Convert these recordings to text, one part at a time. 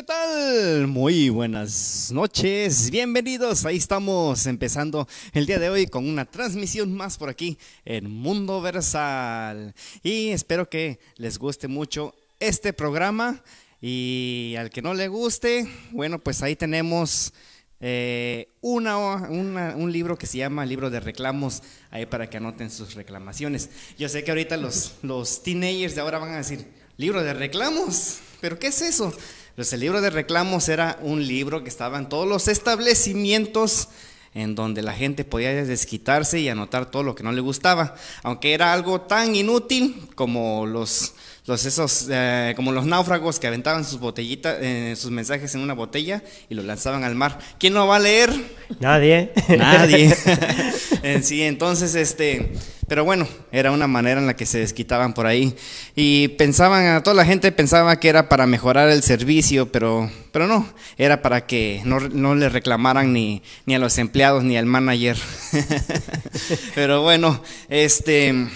¿Y qué tal? Muy buenas noches, bienvenidos. Ahí estamos empezando el día de hoy con una transmisión más por aquí en Mundo Versal. Y espero que les guste mucho este programa. Y al que no le guste, bueno, pues ahí tenemos eh, una, un libro que se llama Libro de Reclamos, ahí para que anoten sus reclamaciones. Yo sé que ahorita los, los teenagers de ahora van a decir, libro de reclamos, pero ¿qué es eso? Pues el libro de reclamos era un libro que estaba en todos los establecimientos en donde la gente podía desquitarse y anotar todo lo que no le gustaba, aunque era algo tan inútil como los los esos, eh, como los náufragos que aventaban sus botellitas, eh, sus mensajes en una botella y los lanzaban al mar. ¿Quién no va a leer? Nadie. Nadie. sí, entonces, este, pero bueno, era una manera en la que se desquitaban por ahí. Y pensaban, a toda la gente pensaba que era para mejorar el servicio, pero, pero no, era para que no, no le reclamaran ni, ni a los empleados ni al manager. pero bueno, este...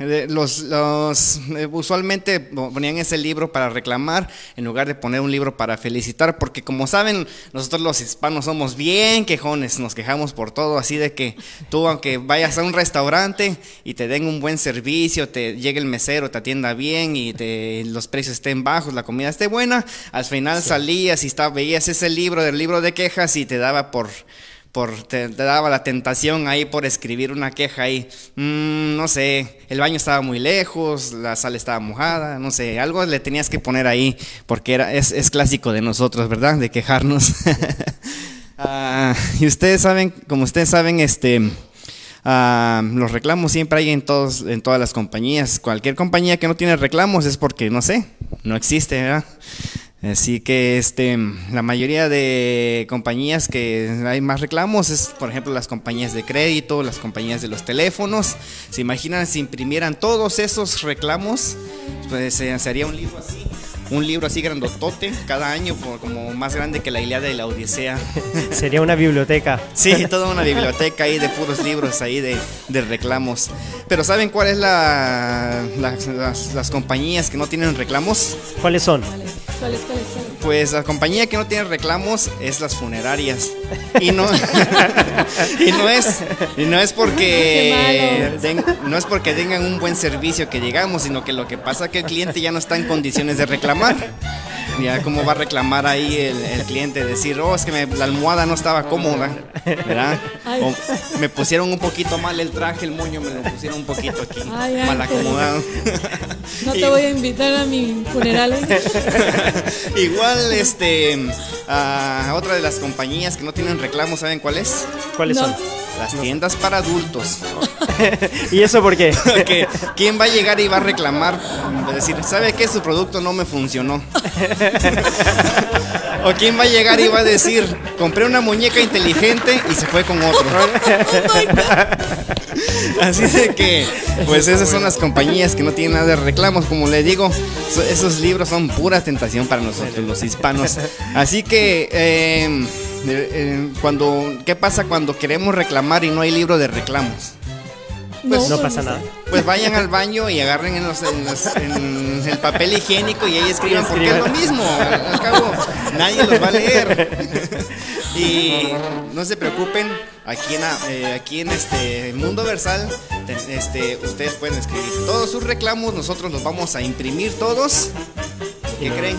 Los, los, eh, usualmente ponían ese libro para reclamar en lugar de poner un libro para felicitar, porque como saben, nosotros los hispanos somos bien quejones, nos quejamos por todo, así de que tú aunque vayas a un restaurante y te den un buen servicio, te llegue el mesero, te atienda bien y te, los precios estén bajos, la comida esté buena, al final salías y veías ese libro del libro de quejas y te daba por por, te, daba la tentación ahí por escribir una queja ahí, mm, no sé, el baño estaba muy lejos, la sala estaba mojada, no sé, algo le tenías que poner ahí, porque era, es, es clásico de nosotros, ¿verdad? De quejarnos. Ah, y ustedes saben, como ustedes saben, este, ah, los reclamos siempre hay en, todos, en todas las compañías. Cualquier compañía que no tiene reclamos es porque, no sé, no existe, ¿verdad? Así que este, la mayoría de compañías que hay más reclamos es, por ejemplo, las compañías de crédito, las compañías de los teléfonos. Se imaginan si imprimieran todos esos reclamos, pues eh, sería un libro así un libro así grandotote cada año, como más grande que la Ilíada de la Odisea. Sería una biblioteca. Sí, toda una biblioteca ahí de puros libros ahí de, reclamos. Pero ¿saben cuál es la, las, compañías que no tienen reclamos? ¿Cuáles son? ¿Cuáles, Pues la compañía que no tiene reclamos es las funerarias. Y no, y no es, y no es porque no es porque tengan un buen servicio que llegamos, sino que lo que pasa es que el cliente ya no está en condiciones de reclamar ya cómo va a reclamar ahí el, cliente, decir, oh, es que la almohada no estaba cómoda, ¿verdad? O me pusieron un poquito mal el traje, el moño me lo pusieron un poquito aquí, mal acomodado. No te voy a invitar a mi funeral. ¿eh? Igual, este, a otra de las compañías que no tienen reclamo, ¿saben cuál es? ¿Cuáles son? Las tiendas para adultos. ¿Y eso por qué? Porque ¿quién va a llegar y va a reclamar? Va a decir, ¿sabe qué? Su producto no me funcionó. o quién va a llegar y va a decir, compré una muñeca inteligente y se fue con otro. Así de que, pues esas son las compañías que no tienen nada de reclamos, como le digo, esos libros son pura tentación para nosotros los hispanos. Así que... Eh, eh, cuando, ¿Qué pasa cuando queremos reclamar y no hay libro de reclamos? Pues, no, pasa nada. Pues vayan al baño y agarren en, el papel higiénico y ahí escriban, porque es lo mismo. Al, cabo, nadie los va a leer. Y no se preocupen, aquí en, eh, aquí en este Mundo Versal, este, ustedes pueden escribir todos sus reclamos, nosotros los vamos a imprimir todos. ¿Qué creen?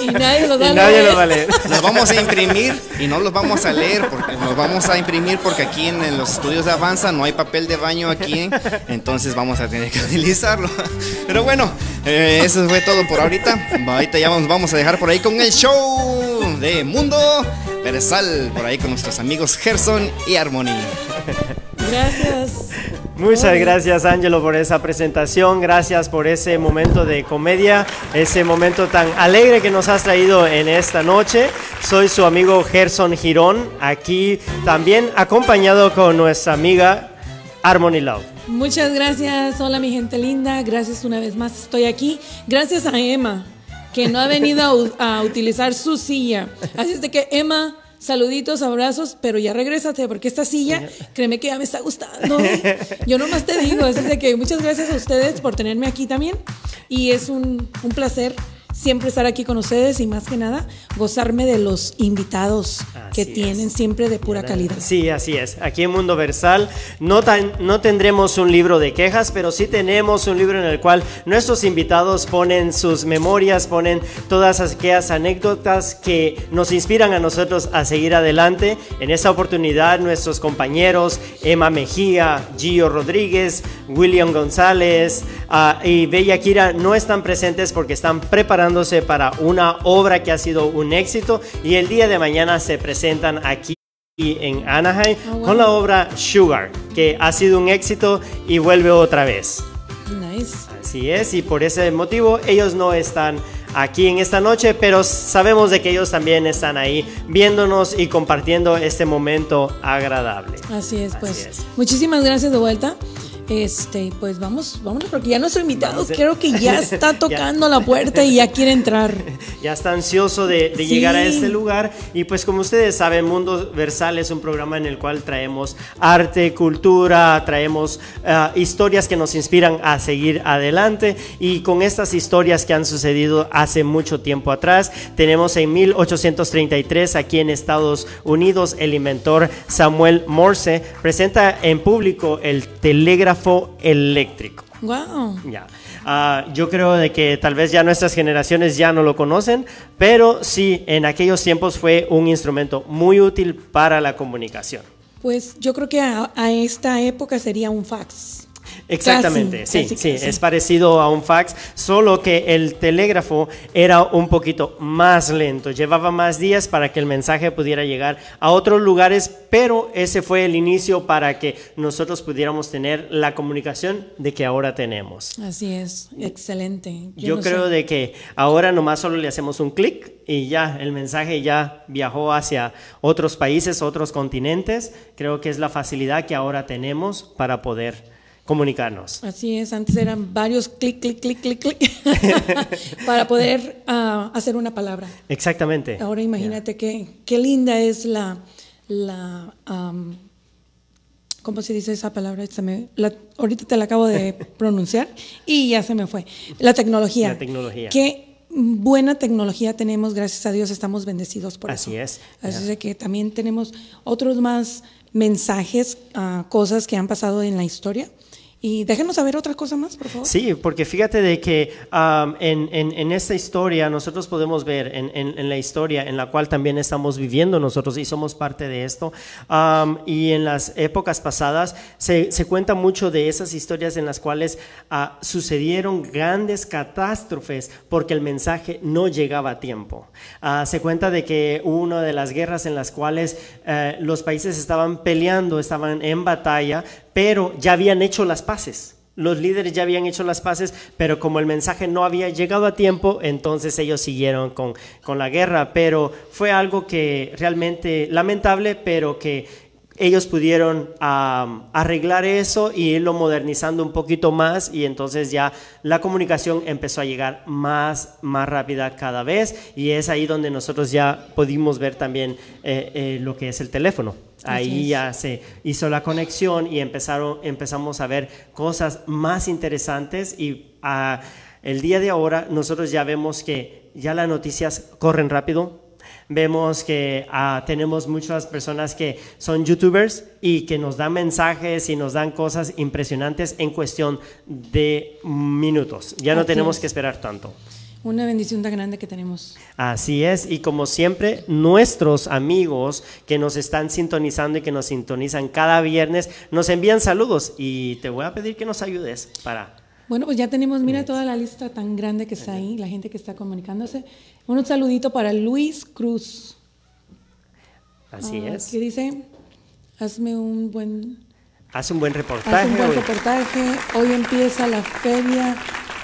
Y nadie los va, a leer. Los vamos a imprimir y no los vamos a leer, porque los vamos a imprimir porque aquí en, los estudios de Avanza no hay papel de baño aquí, entonces vamos a tener que utilizarlo. Pero bueno, eh, eso fue todo por ahorita. Ahorita ya nos vamos a dejar por ahí con el show de Mundo Versal, por ahí con nuestros amigos Gerson y Harmony. Gracias. Muchas gracias Angelo por esa presentación, gracias por ese momento de comedia, ese momento tan alegre que nos has traído en esta noche. Soy su amigo Gerson Girón, aquí también acompañado con nuestra amiga Harmony Love. Muchas gracias, hola mi gente linda, gracias una vez más, estoy aquí. Gracias a Emma, que no ha venido a, a utilizar su silla. Así es de que Emma saluditos, abrazos, pero ya regrésate porque esta silla, créeme que ya me está gustando. Yo nomás te digo, así de que muchas gracias a ustedes por tenerme aquí también y es un, un placer siempre estar aquí con ustedes y más que nada gozarme de los invitados que tienen es. siempre de pura calidad. Sí, así es. Aquí en Mundo Versal no, tan- no tendremos un libro de quejas, pero sí tenemos un libro en el cual nuestros invitados ponen sus memorias, ponen todas aquellas anécdotas que nos inspiran a nosotros a seguir adelante. En esta oportunidad, nuestros compañeros Emma Mejía, Gio Rodríguez, William González ah, y Bella Kira no están presentes porque están preparándose para una obra que ha sido un éxito y el día de mañana se presentan aquí en Anaheim Ah, wow. con la obra Sugar, que ha sido un éxito y vuelve otra vez. Nice. Así es, y por ese motivo ellos no están aquí en esta noche, pero sabemos de que ellos también están ahí viéndonos y compartiendo este momento agradable. Así es, pues. Así es. Muchísimas gracias de vuelta. Este, pues vamos, vámonos, porque ya nuestro invitado eh. creo que ya está Ya. tocando la puerta y ya quiere entrar. Ya está ansioso de, de Sí. llegar a este lugar y pues como ustedes saben, Mundo Versal es un programa en el cual traemos arte, cultura, traemos ah, historias que nos inspiran a seguir adelante y con estas historias que han sucedido hace mucho tiempo atrás, tenemos en 1833 aquí en Estados Unidos el inventor Samuel Morse presenta en público el telégrafo eléctrico. Wow. Ya. Ah, yo creo de que tal vez ya nuestras generaciones ya no lo conocen, pero sí, en aquellos tiempos fue un instrumento muy útil para la comunicación. Pues yo creo que a, a esta época sería un fax. Exactamente, Casi, sí, casi, sí, casi. es parecido a un fax, solo que el telégrafo era un poquito más lento, llevaba más días para que el mensaje pudiera llegar a otros lugares, pero ese fue el inicio para que nosotros pudiéramos tener la comunicación de que ahora tenemos. Así es, excelente. Yo, no creo sé. de que ahora nomás solo le hacemos un clic y ya el mensaje ya viajó hacia otros países, otros continentes. Creo que es la facilidad que ahora tenemos para poder comunicarnos. Así es, antes eran varios clic, clic, clic, clic, clic, para poder ah, hacer una palabra. Exactamente. Ahora imagínate qué, qué linda es la, la am, ¿cómo se dice esa palabra? Se me- la- ahorita te la acabo de pronunciar y ya se me fue. La tecnología. La tecnología. Qué buena tecnología tenemos, gracias a Dios estamos bendecidos por Así eso. es. Así Ya. es que también tenemos otros más mensajes, ah, cosas que han pasado en la historia. Y déjenos saber otra cosa más, por favor. Sí, porque fíjate de que um, en, en- en esta historia nosotros podemos ver, en, en- la historia en la cual también estamos viviendo nosotros y somos parte de esto, um, y en las épocas pasadas se, se cuenta mucho de esas historias en las cuales ah, sucedieron grandes catástrofes porque el mensaje no llegaba a tiempo. Ah, se cuenta de que una de las guerras en las cuales eh, los países estaban peleando, estaban en batalla, pero ya habían hecho las paces. Los líderes ya habían hecho las paces, pero como el mensaje no había llegado a tiempo, entonces ellos siguieron con, con la guerra. Pero fue algo que realmente lamentable, pero que ellos pudieron arreglar eso y irlo modernizando un poquito más y entonces ya la comunicación empezó a llegar más, más rápida cada vez y es ahí donde nosotros ya pudimos ver también eh, eh, lo que es el teléfono. Ahí ya se hizo la conexión y empezaron, empezamos a ver cosas más interesantes y ah, el día de ahora nosotros ya vemos que ya las noticias corren rápido. Vemos que ah, tenemos muchas personas que son youtubers y que nos dan mensajes y nos dan cosas impresionantes en cuestión de minutos. Ya no tenemos que esperar tanto. Una bendición tan grande que tenemos. Así es, y como siempre, nuestros amigos que nos están sintonizando y que nos sintonizan cada viernes, nos envían saludos y te voy a pedir que nos ayudes para... Bueno, pues ya tenemos, mira toda la lista tan grande que está ahí, la gente que está comunicándose. Un saludito para Luis Cruz. Así Ah, es. Que dice, hazme un buen, Haz un buen haz reportaje. un buen hoy. reportaje. Hoy empieza la feria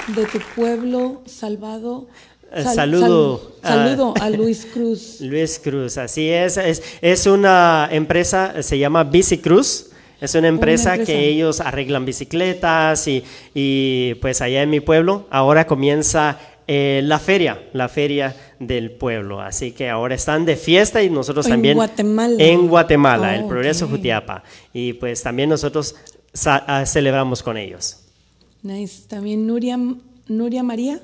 de tu pueblo salvado. Eh, saludo. sal- saludo a Luis Cruz. Luis Cruz, así es. Es, es una empresa, se llama Bici Cruz. Es una empresa, empresa. que ellos arreglan bicicletas y, y, pues allá en mi pueblo ahora comienza eh, la feria, la feria del pueblo. Así que ahora están de fiesta y nosotros En también Guatemala. en Guatemala, el Progreso. Jutiapa. Y pues también nosotros ah, celebramos con ellos. Nice. También Nuria, Nuria María.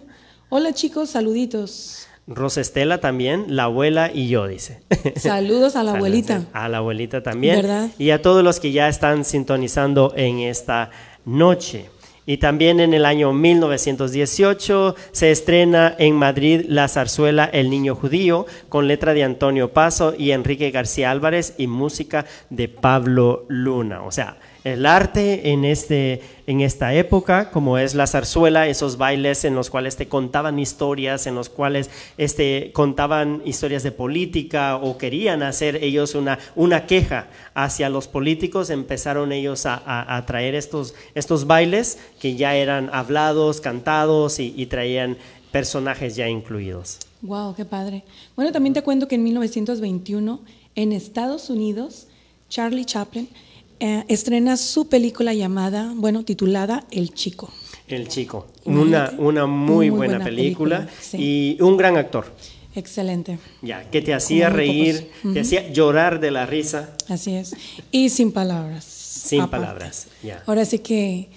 Hola chicos, saluditos. Rosa Estela también, la abuela y yo, dice. Saludos a la abuelita. A la abuelita también. ¿Verdad? Y a todos los que ya están sintonizando en esta noche. Y también en el año 1918 se estrena en Madrid la zarzuela El Niño Judío con letra de Antonio Paso y Enrique García Álvarez y música de Pablo Luna. O sea, el arte en, este, en esta época, como es la zarzuela, esos bailes en los cuales te contaban historias, en los cuales este, contaban historias de política o querían hacer ellos una, una queja hacia los políticos, empezaron ellos a, a, traer estos, estos bailes que ya eran hablados, cantados y, y traían personajes ya incluidos. Wow, qué padre. Bueno, también te cuento que en 1921 en Estados Unidos Charlie Chaplin eh, estrena su película llamada, bueno, titulada El Chico. El Chico, una, una muy, buena, película, y un gran actor. Excelente. Ya, que te hacía reír, te hacía llorar de la risa. Así es. Y sin palabras. Sin palabras, ya. Ahora sí que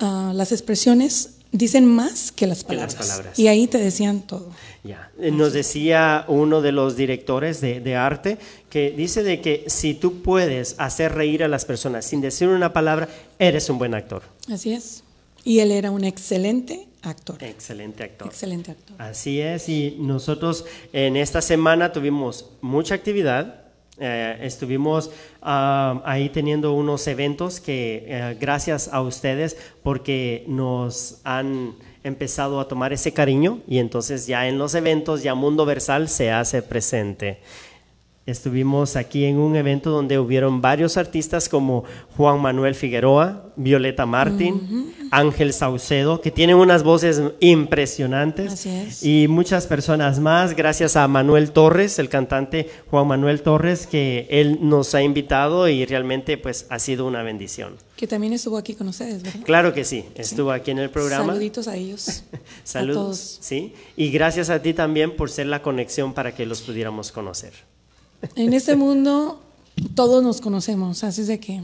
ah, las expresiones dicen más que las, palabras. Y ahí te decían todo. Ya. Nos decía uno de los directores de, de, arte que dice de que si tú puedes hacer reír a las personas sin decir una palabra, eres un buen actor. Así es. Y él era un excelente actor. Excelente actor. Excelente actor. Así es. Y nosotros en esta semana tuvimos mucha actividad. Eh, estuvimos ah, ahí teniendo unos eventos que eh, gracias a ustedes porque nos han empezado a tomar ese cariño y entonces ya en los eventos ya Mundo Versal se hace presente. Estuvimos aquí en un evento donde hubieron varios artistas como Juan Manuel Figueroa, Violeta Martín, Ángel Saucedo, que tienen unas voces impresionantes. Y muchas personas más, gracias a Manuel Torres, el cantante Juan Manuel Torres, que él nos ha invitado y realmente pues ha sido una bendición. Que también estuvo aquí con ustedes, ¿verdad? Claro que sí, estuvo aquí en el programa. Saluditos a ellos. Saludos. Sí, y gracias a ti también por ser la conexión para que los pudiéramos conocer. En este mundo todos nos conocemos, así es de que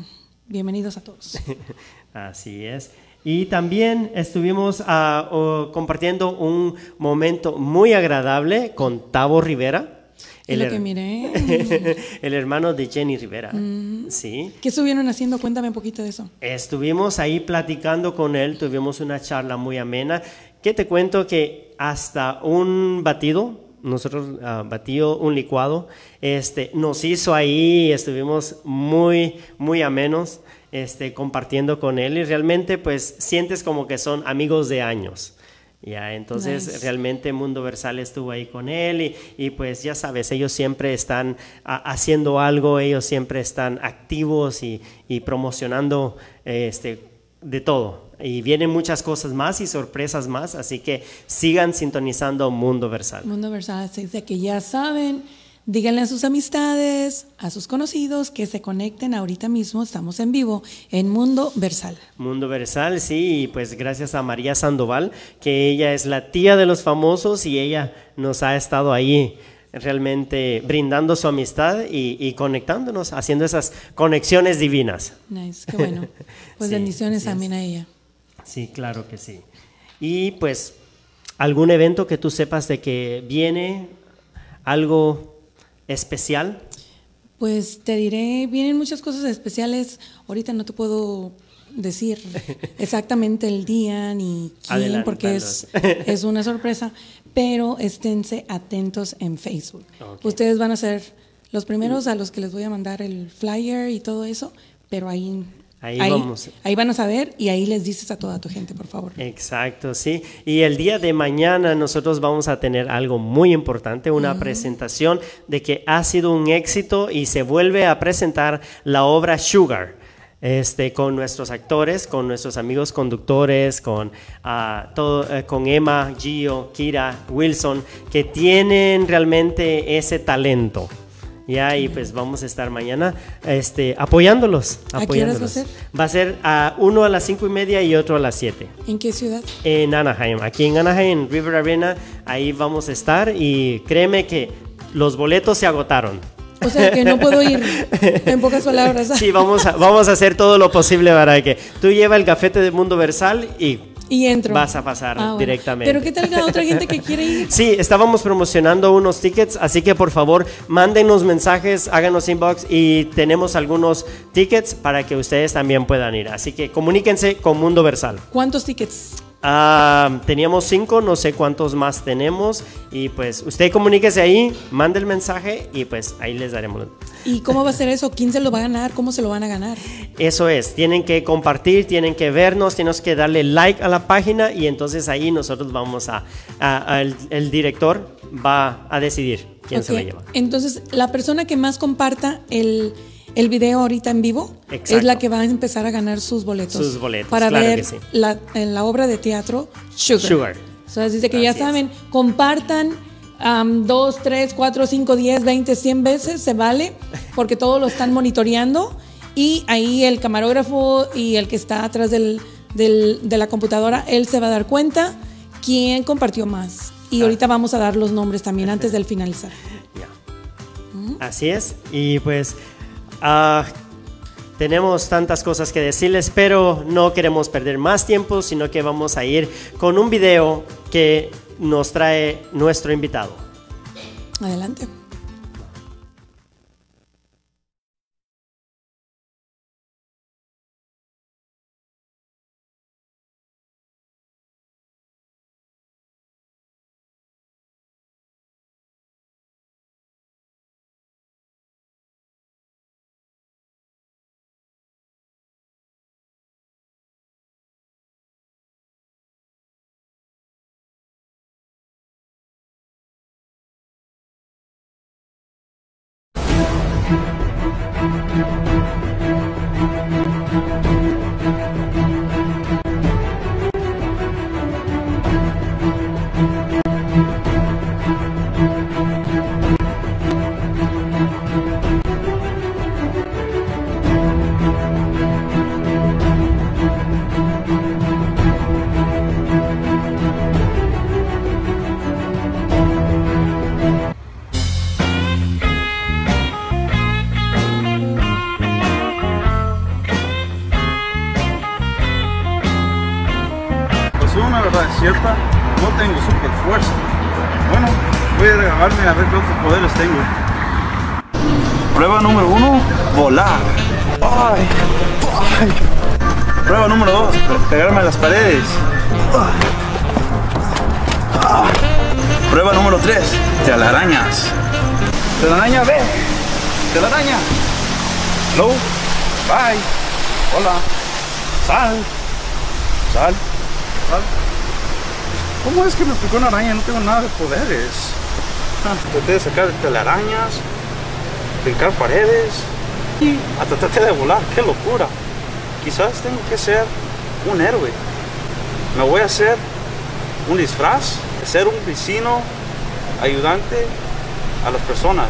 bienvenidos a todos. así es. Y también estuvimos uh, compartiendo un momento muy agradable con Tavo Rivera. El, lo que miré. el hermano de Jenny Rivera. Mm. Sí. ¿Qué estuvieron haciendo? Cuéntame un poquito de eso. Estuvimos ahí platicando con él, tuvimos una charla muy amena. ¿Qué te cuento? Que hasta un batido nosotros uh, batió un licuado, este, nos hizo ahí, estuvimos muy, muy amenos, este, compartiendo con él y realmente pues sientes como que son amigos de años. Ya, entonces realmente Mundo Versal estuvo ahí con él y, y pues ya sabes, ellos siempre están haciendo algo, ellos siempre están activos y, y promocionando este, de todo. Y vienen muchas cosas más y sorpresas más, así que sigan sintonizando Mundo Versal. Mundo Versal, dice que ya saben, díganle a sus amistades, a sus conocidos que se conecten ahorita mismo, estamos en vivo en Mundo Versal. Mundo Versal, sí, y pues gracias a María Sandoval, que ella es la tía de los famosos y ella nos ha estado ahí realmente brindando su amistad y, conectándonos, haciendo esas conexiones divinas. Nice, qué bueno. Pues bendiciones también a ella. Sí, claro que sí. Y pues, ¿algún evento que tú sepas de que viene algo especial? Pues te diré, vienen muchas cosas especiales. Ahorita no te puedo decir exactamente el día ni quién, porque es, es, una sorpresa, pero esténse atentos en Facebook. Ustedes van a ser los primeros a los que les voy a mandar el flyer y todo eso, pero ahí Ahí, vamos. Ahí van a saber y ahí les dices a toda tu gente, por favor. Exacto, sí. Y el día de mañana nosotros vamos a tener algo muy importante, una presentación de que ha sido un éxito y se vuelve a presentar la obra Sugar. Este, con nuestros actores, con nuestros amigos conductores, con, ah, todo, eh, con Emma, Gio, Kira, Wilson, que tienen realmente ese talento. Ya, y pues vamos a estar mañana este, apoyándolos. apoyándolos. va a ser? Va a ser a uno a las cinco y media y otro a las siete. ¿En qué ciudad? En Anaheim. Aquí en Anaheim, en River Arena, ahí vamos a estar y créeme que los boletos se agotaron. O sea que no puedo ir, en pocas palabras. Sí, vamos a, vamos a hacer todo lo posible para que tú lleva el gafete de Mundo Versal y Y entro. vas a pasar Ah, bueno. directamente. Pero ¿qué tal la otra gente que quiere ir? Sí, estábamos promocionando unos tickets, así que por favor mándenos mensajes, háganos inbox y tenemos algunos tickets para que ustedes también puedan ir. Así que comuníquense con Mundo Versal. ¿Cuántos tickets? Ah, teníamos cinco, no sé cuántos más tenemos y pues usted comuníquese ahí, mande el mensaje y pues ahí les daremos. ¿Y cómo va a ser eso? ¿Quién se lo va a ganar? ¿Cómo se lo van a ganar? Eso es, tienen que compartir, tienen que vernos, tenemos que darle like a la página y entonces ahí nosotros vamos a, a- a- el, el director va a decidir quién se lo lleva. Entonces, la persona que más comparta el, el video ahorita en vivo Exacto. es la que va a empezar a ganar sus boletos. Sus boletos, Para claro ver sí. la, en la obra de teatro Sugar. Sugar. O sea, dice que ya saben, compartan am, dos, tres, cuatro, cinco, diez, veinte, cien veces, se vale, porque todos lo están monitoreando. Y ahí el camarógrafo y el que está atrás del, del- de la computadora, él se va a dar cuenta quién compartió más. Y ahorita vamos a dar los nombres también antes del finalizar. Ya. Así es. Y pues ah, tenemos tantas cosas que decirles, pero no queremos perder más tiempo, sino que vamos a ir con un video que nos trae nuestro invitado. Adelante. Sacar telarañas, brincar paredes y hasta traté de volar. ¡Qué locura! Quizás tengo que ser un héroe. Me voy a hacer un disfraz ser un vecino ayudante a las personas.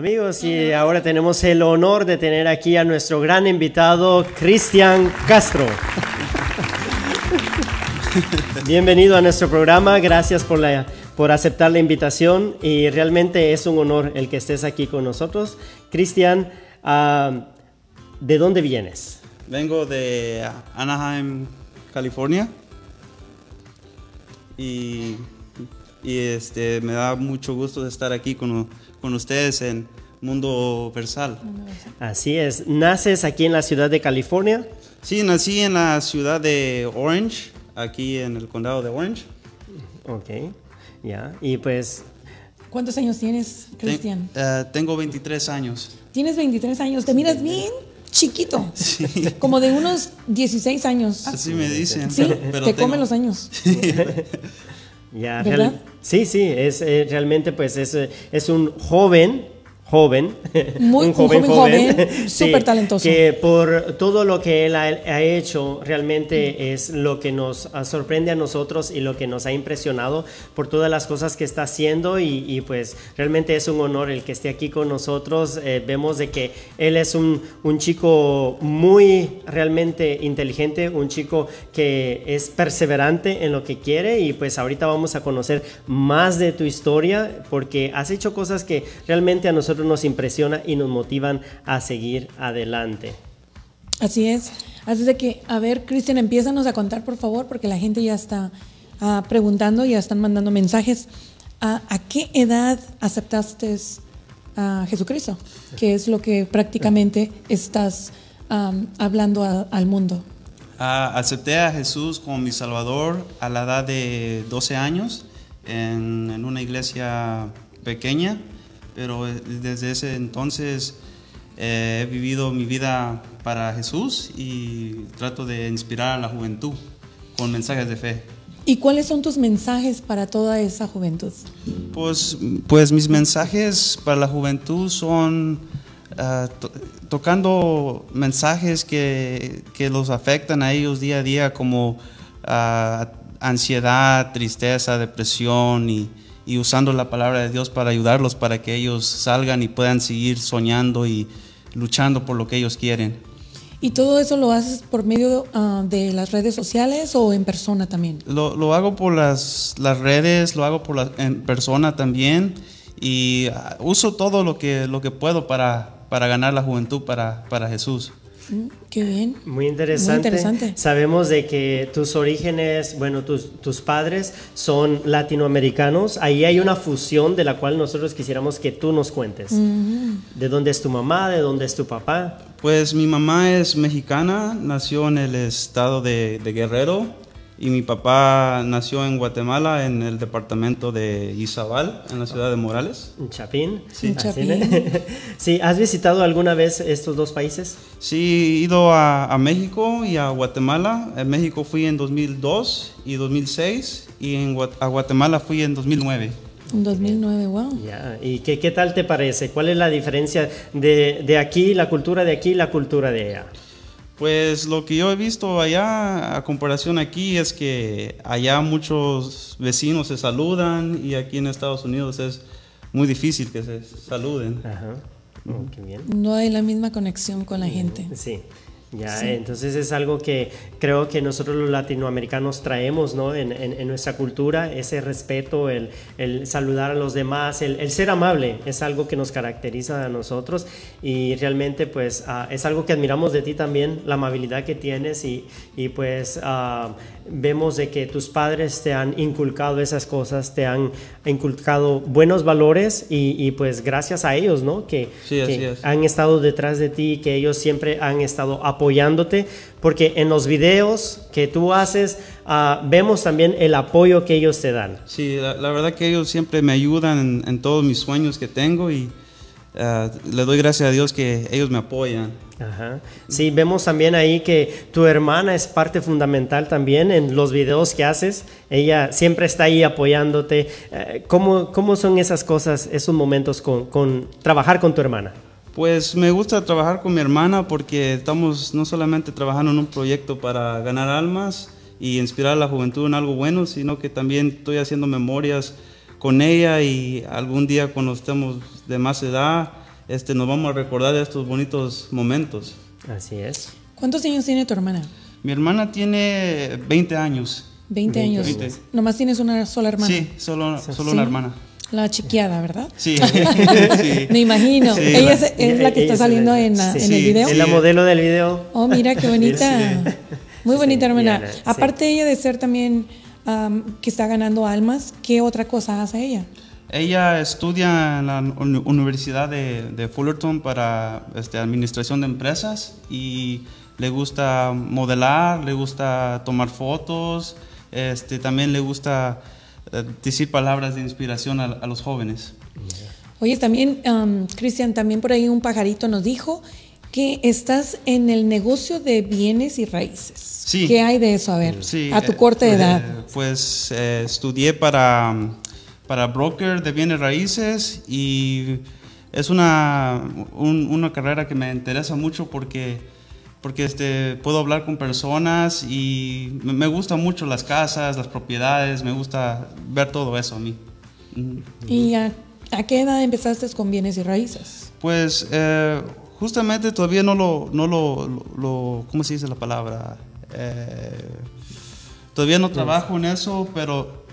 Amigos, y ahora tenemos el honor de tener aquí a nuestro gran invitado, Cristian Castro. Bienvenido a nuestro programa, gracias por, la, por aceptar la invitación y realmente es un honor el que estés aquí con nosotros. Cristian, ah, ¿de dónde vienes? Vengo de Anaheim, California. Y, y, este, me da mucho gusto estar aquí con, con ustedes en Mundo Versal. Así es, naces aquí en la ciudad de California. Sí, nací en la ciudad de Orange, aquí en el condado de Orange. Ok, ya, y pues ¿Cuántos años tienes, Ten- Cristian? eh, tengo 23 años. Tienes 23 años, te miras bien chiquito, como de unos 16 años. Así me dicen. Sí, pero- pero te tengo- comen los años, ya, real- Sí, sí, es eh, realmente pues es, eh, es un joven joven, Muy- un joven joven, súper talentoso. Que por todo lo que él ha, ha hecho, realmente es lo que nos ah, sorprende a nosotros y lo que nos ha impresionado por todas las cosas que está haciendo y, y, pues realmente es un honor el que esté aquí con nosotros. Eh, vemos de que él es un, un chico muy realmente inteligente, un chico que es perseverante en lo que quiere y pues ahorita vamos a conocer más de tu historia porque has hecho cosas que realmente a nosotros nos impresiona y nos motivan a seguir adelante. Así es. Así de que, a ver, Cristian, empiézanos a contar, por favor, porque la gente ya está ah, preguntando, ya están mandando mensajes. Ah, ¿A qué edad aceptaste a Jesucristo? Que es lo que prácticamente estás hablando a- al mundo. Ah, acepté a Jesús como mi Salvador a la edad de 12 años en, en una iglesia pequeña, pero eh, desde ese entonces eh, he vivido mi vida para Jesús y trato de inspirar a la juventud con mensajes de fe. ¿Y cuáles son tus mensajes para toda esa juventud? Pues, pues mis mensajes para la juventud son ah, to- tocando mensajes que, que los afectan a ellos día a día como ah, ansiedad, tristeza, depresión y, y usando la palabra de Dios para ayudarlos para que ellos salgan y puedan seguir soñando y luchando por lo que ellos quieren. ¿Y todo eso lo haces por medio ah, de las redes sociales o en persona también? Lo, lo hago por las, las redes, lo hago por la, en persona también y ah, uso todo lo que, lo que puedo para, para ganar la juventud para, para Jesús. Mm, Qué bien. Muy interesante. Muy interesante. Sabemos de que tus orígenes, bueno, tus, tus padres son latinoamericanos. Ahí hay una fusión de la cual nosotros quisiéramos que tú nos cuentes. ¿De dónde es tu mamá? ¿De dónde es tu papá? Pues mi mamá es mexicana, nació en el estado de, de Guerrero y mi papá nació en Guatemala, en el departamento de Izabal, en la ciudad de Morales. ¿En Chapín? En Así, Chapín. sí, ¿has visitado alguna vez estos dos países? Sí, he ido a, a México y a Guatemala. En México fui en 2002 y 2006 y en a Guatemala fui en 2009. En 2009, wow. Ya, ¿y qué, qué tal te parece? ¿Cuál es la diferencia de, de aquí, la cultura de aquí y la cultura de allá? Pues lo que yo he visto allá a comparación aquí es que allá muchos vecinos se saludan y aquí en Estados Unidos es muy difícil que se saluden. Ajá. Oh, qué bien. No hay la misma conexión con la gente. Sí. Ya, entonces es algo que creo que nosotros los latinoamericanos traemos ¿no? en, en- en nuestra cultura, ese respeto, el, el saludar a los demás, el, el ser amable, es algo que nos caracteriza a nosotros y realmente pues ah, es algo que admiramos de ti también, la amabilidad que tienes y, y pues ah, vemos de que tus padres te han inculcado esas cosas, te han inculcado buenos valores y, y, pues gracias a ellos, ¿no? Que, Sí, así que es. han estado detrás de ti, que ellos siempre han estado apoyándote, porque en los videos que tú haces ah, vemos también el apoyo que ellos te dan. Sí, la, la verdad que ellos siempre me ayudan en, en todos mis sueños que tengo y ah, le doy gracias a Dios que ellos me apoyan. Ajá. Sí, vemos también ahí que tu hermana es parte fundamental también en los videos que haces. Ella siempre está ahí apoyándote. Eh, ¿Cómo, cómo son esas cosas, esos momentos con, con trabajar con tu hermana? Pues me gusta trabajar con mi hermana porque estamos no solamente trabajando en un proyecto para ganar almas y inspirar a la juventud en algo bueno, sino que también estoy haciendo memorias con ella y algún día cuando estemos de más edad, este, nos vamos a recordar de estos bonitos momentos. Así es. ¿Cuántos años tiene tu hermana? Mi hermana tiene 20 años. 20 años. 20. Nomás tienes una sola hermana. Sí, solo, solo Sí. una hermana. La chiquiada, ¿verdad? Sí, sí. Me imagino. Sí, Ella la- es, es la que está es saliendo en, la- sí, en sí, el video. Es la modelo del video. Oh, mira qué bonita. Muy bonita, Sí, hermana. Aparte ella de ser también am, que está ganando almas, ¿qué otra cosa hace ella? Ella estudia en la uni- Universidad de, de Fullerton para este, administración de empresas y le gusta modelar, le gusta tomar fotos, este, también le gusta eh, decir palabras de inspiración a, a los jóvenes. Oye, también, am, Cristian, también por ahí un pajarito nos dijo que estás en el negocio de bienes y raíces. Sí. ¿Qué hay de eso? A ver, Sí, a tu corta eh, edad. pues eh, estudié para, para broker de bienes raíces y es una, un- una carrera que me interesa mucho porque, porque este, puedo hablar con personas y me, me gustan mucho las casas, las propiedades, me gusta ver todo eso a mí. ¿Y a, a qué edad empezaste con bienes y raíces? Pues eh, justamente todavía no lo, no lo, lo- lo- ¿cómo se dice la palabra? Eh, todavía no trabajo en eso, pero.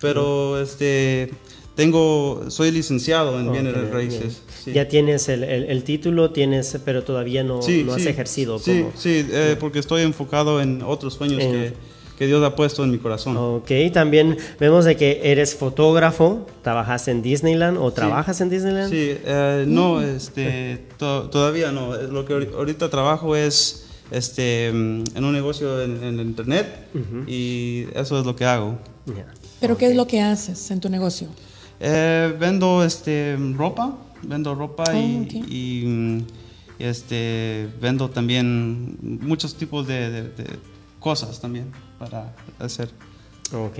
Pero este, tengo, soy licenciado en bienes raíces. sí. Ya tienes el, el- el título, tienes, pero todavía no, Sí, no has sí, ejercido Sí, como... sí, eh, porque estoy enfocado en otros sueños En- que, que Dios ha puesto en mi corazón. Ok, también vemos de que eres fotógrafo, trabajas en Disneyland o trabajas en Disneyland. Sí, eh, no, este, to- todavía no. Eh, Lo que ahori- ahorita trabajo es este, mm, en un negocio en, en internet y eso es lo que hago. ¿Pero qué es lo que haces en tu negocio? Eh, vendo este, ropa, vendo ropa y, Oh, y, mm, y, este, vendo también muchos tipos de, de- de cosas también para hacer. Ok,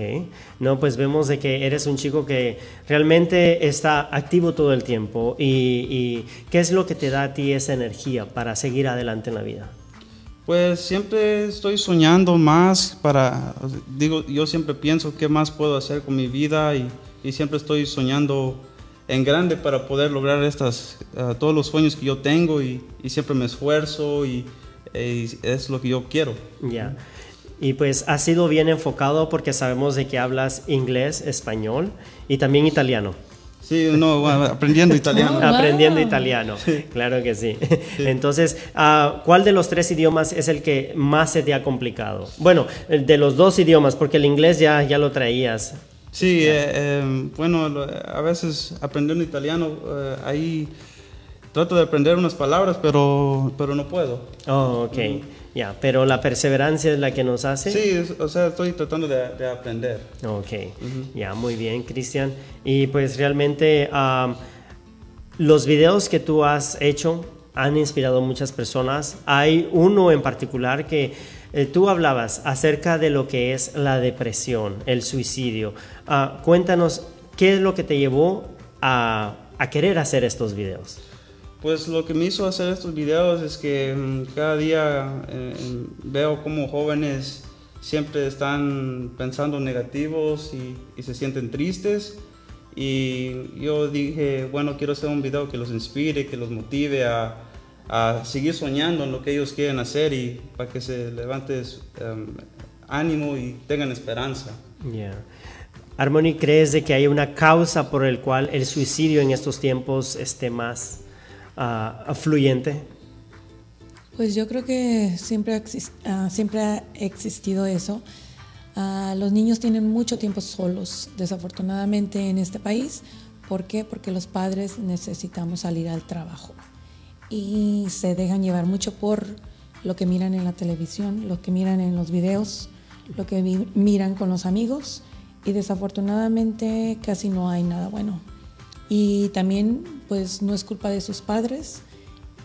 no, pues vemos de que eres un chico que realmente está activo todo el tiempo y, y ¿qué es lo que te da a ti esa energía para seguir adelante en la vida? Pues siempre estoy soñando más para, digo, yo siempre pienso qué más puedo hacer con mi vida y, y siempre estoy soñando en grande para poder lograr estas, eh, todos los sueños que yo tengo y, y siempre me esfuerzo y, y es lo que yo quiero. Ya. Y pues has sido bien enfocado porque sabemos de que hablas inglés, español y también italiano. Sí, no, bueno, aprendiendo italiano. Oh, wow. Aprendiendo italiano, claro que sí. Entonces, ah, ¿cuál de los tres idiomas es el que más se te ha complicado? Bueno, de los dos idiomas, porque el inglés ya, ya lo traías. Sí, eh, eh, bueno, a veces aprendiendo italiano, eh, ahí trato de aprender unas palabras, pero, pero no puedo. Oh, ok, ya, pero la perseverancia es la que nos hace. Sí, es- o sea, estoy tratando de, de aprender. Ok, ya, muy bien, Cristian. Y pues realmente am, los videos que tú has hecho han inspirado a muchas personas. Hay uno en particular que eh, tú hablabas acerca de lo que es la depresión, el suicidio. Ah, cuéntanos, ¿qué es lo que te llevó a, a querer hacer estos videos? Pues lo que me hizo hacer estos videos es que mm, cada día eh, veo como jóvenes siempre están pensando negativos y, se sienten tristes. Y yo dije, bueno, quiero hacer un video que los inspire, que los motive a, a seguir soñando en lo que ellos quieren hacer y para que se levante em, ánimo y tengan esperanza. Ya. Harmony, ¿crees de que hay una causa por el cual el suicidio en estos tiempos esté más fluyente? Pues yo creo que siempre ah, siempre ha existido eso. Ah, los niños tienen mucho tiempo solos, desafortunadamente, en este país. ¿Por qué? Porque los padres necesitamos salir al trabajo y se dejan llevar mucho por lo que miran en la televisión, lo que miran en los videos, lo que miran con los amigos y desafortunadamente casi no hay nada bueno. Y también pues no es culpa de sus padres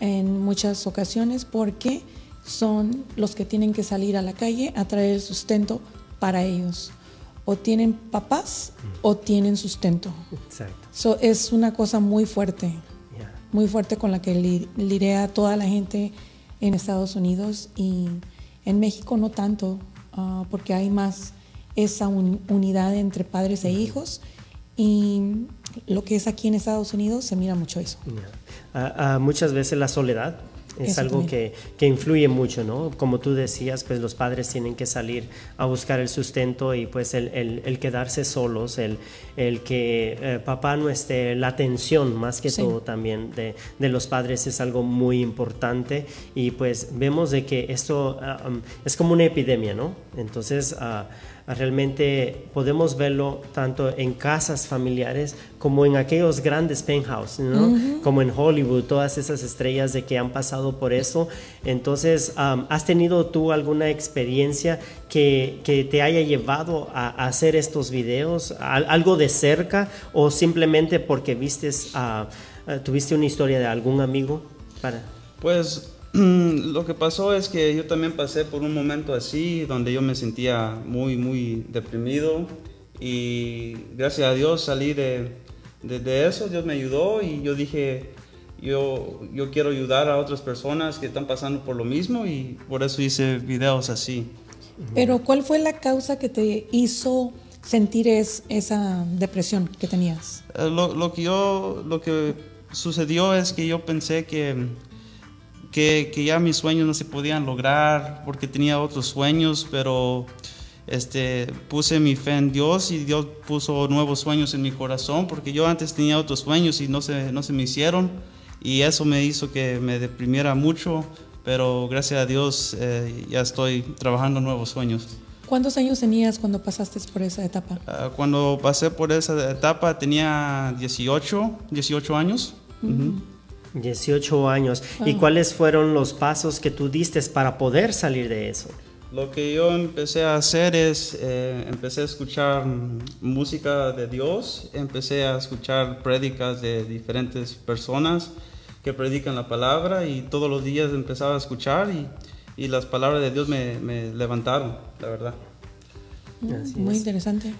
en muchas ocasiones porque son los que tienen que salir a la calle a traer el sustento para ellos. O tienen papás o tienen sustento. Exacto. So, es una cosa muy fuerte, muy fuerte con la que li- lidia a toda la gente en Estados Unidos y en México no tanto, ah, porque hay más esa un- unidad entre padres e hijos y lo que es aquí en Estados Unidos se mira mucho eso. Ah, ah, muchas veces la soledad es Eso algo que, que influye mucho, ¿no? Como tú decías, pues los padres tienen que salir a buscar el sustento y pues el, el- el quedarse solos, el, el que eh, papá no esté, la atención más que Sí. todo también de, de los padres es algo muy importante y pues vemos de que esto ah, um, es como una epidemia, ¿no? Entonces ah, realmente podemos verlo tanto en casas familiares como en aquellos grandes penthouse, ¿no? Como en Hollywood, todas esas estrellas de que han pasado por eso. Entonces, ¿has tenido tú alguna experiencia que, que te haya llevado a, a hacer estos videos? Al- ¿Algo de cerca o simplemente porque vistes, tuviste una historia de algún amigo? Para... Pues lo que pasó es que yo también pasé por un momento así, donde yo me sentía muy, muy deprimido Y gracias a Dios salí de, de, de eso, Dios me ayudó y yo dije, yo, yo quiero ayudar a otras personas que están pasando por lo mismo y por eso hice videos así. Pero ¿cuál fue la causa que te hizo sentir es, esa depresión que tenías? Eh, Lo, lo que yo, lo que sucedió es que yo pensé que, que, que ya mis sueños no se podían lograr porque tenía otros sueños, pero este, puse mi fe en Dios y Dios puso nuevos sueños en mi corazón porque yo antes tenía otros sueños y no se, no se me hicieron y eso me hizo que me deprimiera mucho, pero gracias a Dios eh, ya estoy trabajando nuevos sueños. ¿Cuántos años tenías cuando pasaste por esa etapa? Ah, cuando pasé por esa etapa tenía 18, 18 años. Ujú. 18 años. ¿Y Wow. cuáles fueron los pasos que tú diste para poder salir de eso? Lo que yo empecé a hacer es, eh, empecé a escuchar música de Dios, empecé a escuchar prédicas de diferentes personas que predican la palabra y todos los días empezaba a escuchar y, y las palabras de Dios me, me levantaron, la verdad. Así Muy es. interesante.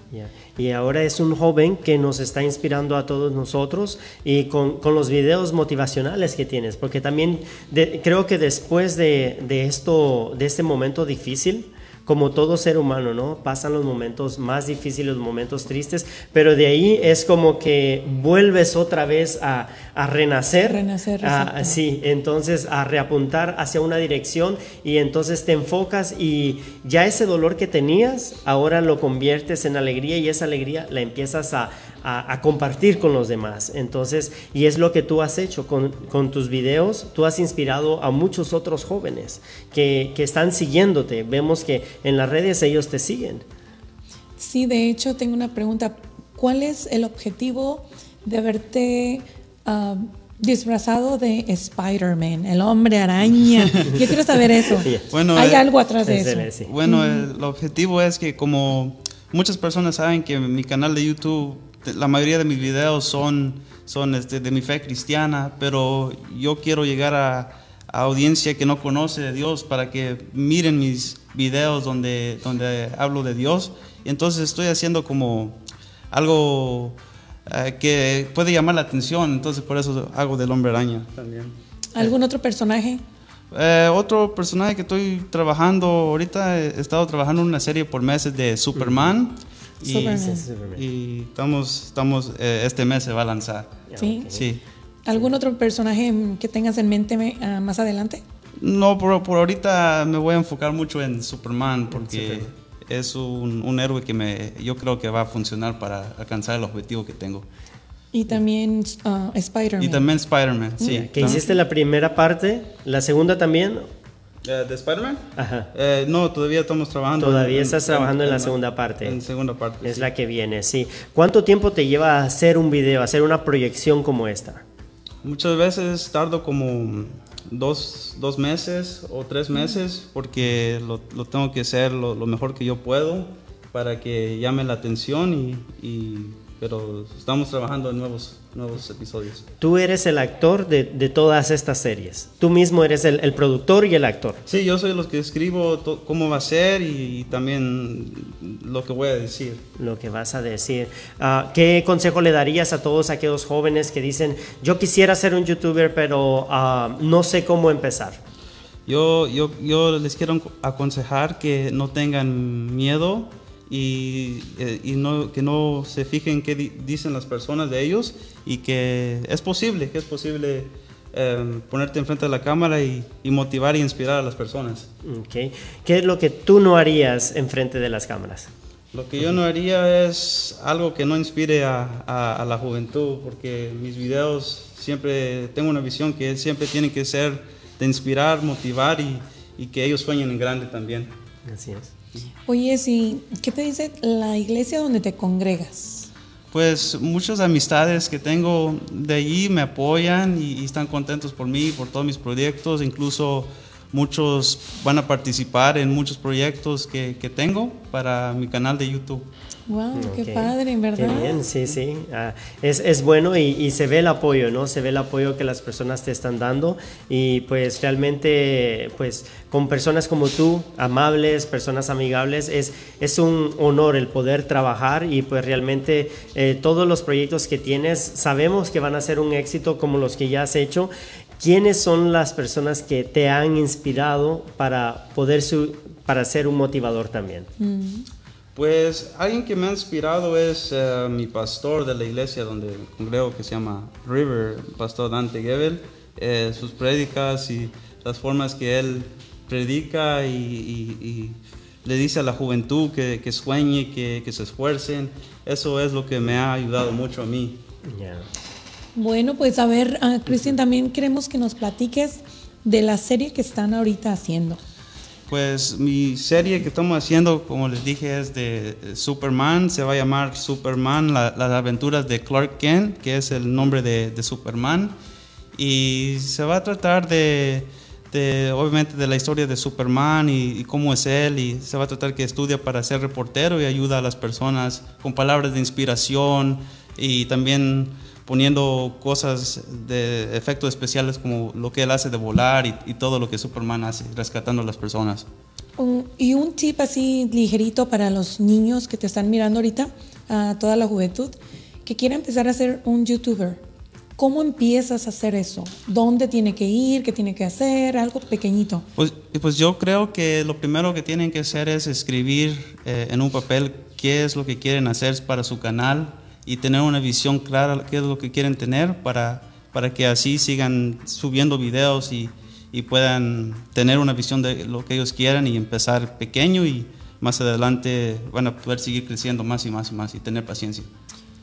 Y ahora es un joven que nos está inspirando a todos nosotros y con, con los videos motivacionales que tienes, porque también de- creo que después de, de esto, de este momento difícil, como todo ser humano, ¿no? Pasan los momentos más difíciles, los momentos tristes, pero de ahí es como que vuelves otra vez a, a renacer. Renacer, a- sí, entonces a reapuntar hacia una dirección y entonces te enfocas y ya ese dolor que tenías, ahora lo conviertes en alegría y esa alegría la empiezas a, a- a compartir con los demás. Entonces, y es lo que tú has hecho con, con tus videos, tú has inspirado a muchos otros jóvenes que, que están siguiéndote. Vemos que en las redes ellos te siguen. Sí, de hecho tengo una pregunta. ¿Cuál es el objetivo de haberte ah, disfrazado de Spider-Man, el hombre araña? Yo quiero saber eso. Bueno, Hay eh, algo atrás de eso. sí, sí. Bueno, el objetivo es que como muchas personas saben que mi canal de YouTube, la mayoría de mis videos son, son este, de mi fe cristiana, pero yo quiero llegar a, a audiencia que no conoce de Dios para que miren mis videos donde, donde hablo de Dios. Y entonces estoy haciendo como algo eh, que puede llamar la atención, entonces por eso hago del hombre araña también. ¿Algún otro personaje? Eh, otro personaje que estoy trabajando ahorita, he estado trabajando en una serie por meses de Superman. Sí, Superman. y estamos, estamos eh, este mes se va a lanzar. Sí. Sí. ¿Algún otro personaje que tengas en mente ah, más adelante? No, por, por ahorita me voy a enfocar mucho en Superman porque es un, un héroe que me, yo creo que va a funcionar para alcanzar el objetivo que tengo. Y también ah, Spider-Man. Y también Spider-Man, sí. Que hiciste la primera parte, la segunda también. Eh, ¿De Spider-Man? Ajá. Eh, no, todavía estamos trabajando. Todavía estás trabajando en la segunda parte. En segunda parte. Es sí. la que viene, sí. ¿Cuánto tiempo te lleva a hacer un video, a hacer una proyección como esta? Muchas veces tardo como dos, dos meses o tres meses porque lo, lo tengo que hacer lo, lo mejor que yo puedo para que llame la atención y, y- pero estamos trabajando en nuevos, nuevos episodios. Tú eres el actor de, de todas estas series. Tú mismo eres el, el productor y el actor. Sí, yo soy los que escribo to- cómo va a ser y, y también lo que voy a decir. Lo que vas a decir. Ah, ¿Qué consejo le darías a todos aquellos jóvenes que dicen, yo quisiera ser un youtuber, pero ah, no sé cómo empezar? Yo, yo, yo les quiero aconsejar que no tengan miedo y, eh, y no, que no se fijen qué di- dicen las personas de ellos y que es posible, que es posible eh, ponerte enfrente de la cámara y, y motivar e inspirar a las personas. Ok. ¿Qué es lo que tú no harías enfrente de las cámaras? Lo que yo no haría es algo que no inspire a, a- a la juventud, porque mis videos siempre, tengo una visión que siempre tienen que ser de inspirar, motivar y, y que ellos sueñen en grande también. Así es. Oye, sí, ¿qué te dice la iglesia donde te congregas? Pues muchas amistades que tengo de allí me apoyan y, están contentos por mí, por todos mis proyectos. Incluso muchos van a participar en muchos proyectos que tengo para mi canal de YouTube. Wow, qué Ok. padre, en verdad. Qué bien, sí, sí. Ah, es, es bueno y, y se ve el apoyo, ¿no? Se ve el apoyo que las personas te están dando y pues realmente, pues con personas como tú, amables, personas amigables, es, es un honor el poder trabajar y pues realmente eh, todos los proyectos que tienes sabemos que van a ser un éxito como los que ya has hecho. ¿Quiénes son las personas que te han inspirado para poder su- para ser un motivador también? Pues alguien que me ha inspirado es eh, mi pastor de la iglesia donde congrego que se llama River, pastor Dante Gebel. Eh, sus prédicas y las formas que él predica y, y- y le dice a la juventud que, que sueñe, que, que se esfuercen. Eso es lo que me ha ayudado mucho a mí. Bueno, pues a ver, ah, Cristian, también queremos que nos platiques de la serie que están ahorita haciendo. Pues mi serie que estamos haciendo, como les dije, es de eh, Superman. Se va a llamar Superman, la- las aventuras de Clark Kent, que es el nombre de, Superman. Y se va a tratar de, de, obviamente, de la historia de Superman y, y cómo es él. Y se va a tratar que estudia para ser reportero y ayuda a las personas con palabras de inspiración y también poniendo cosas de efectos especiales como lo que él hace de volar y, y todo lo que Superman hace, rescatando a las personas. Y un tip así ligerito para los niños que te están mirando ahorita, a toda la juventud, que quiera empezar a ser un youtuber. ¿Cómo empiezas a hacer eso? ¿Dónde tiene que ir? ¿Qué tiene que hacer? Algo pequeñito. Pues, pues yo creo que lo primero que tienen que hacer es escribir eh, en un papel qué es lo que quieren hacer para su canal y tener una visión clara de qué es lo que quieren tener para, para que así sigan subiendo videos y, y puedan tener una visión de lo que ellos quieran y empezar pequeño y más adelante van a poder seguir creciendo más y más y más y tener paciencia.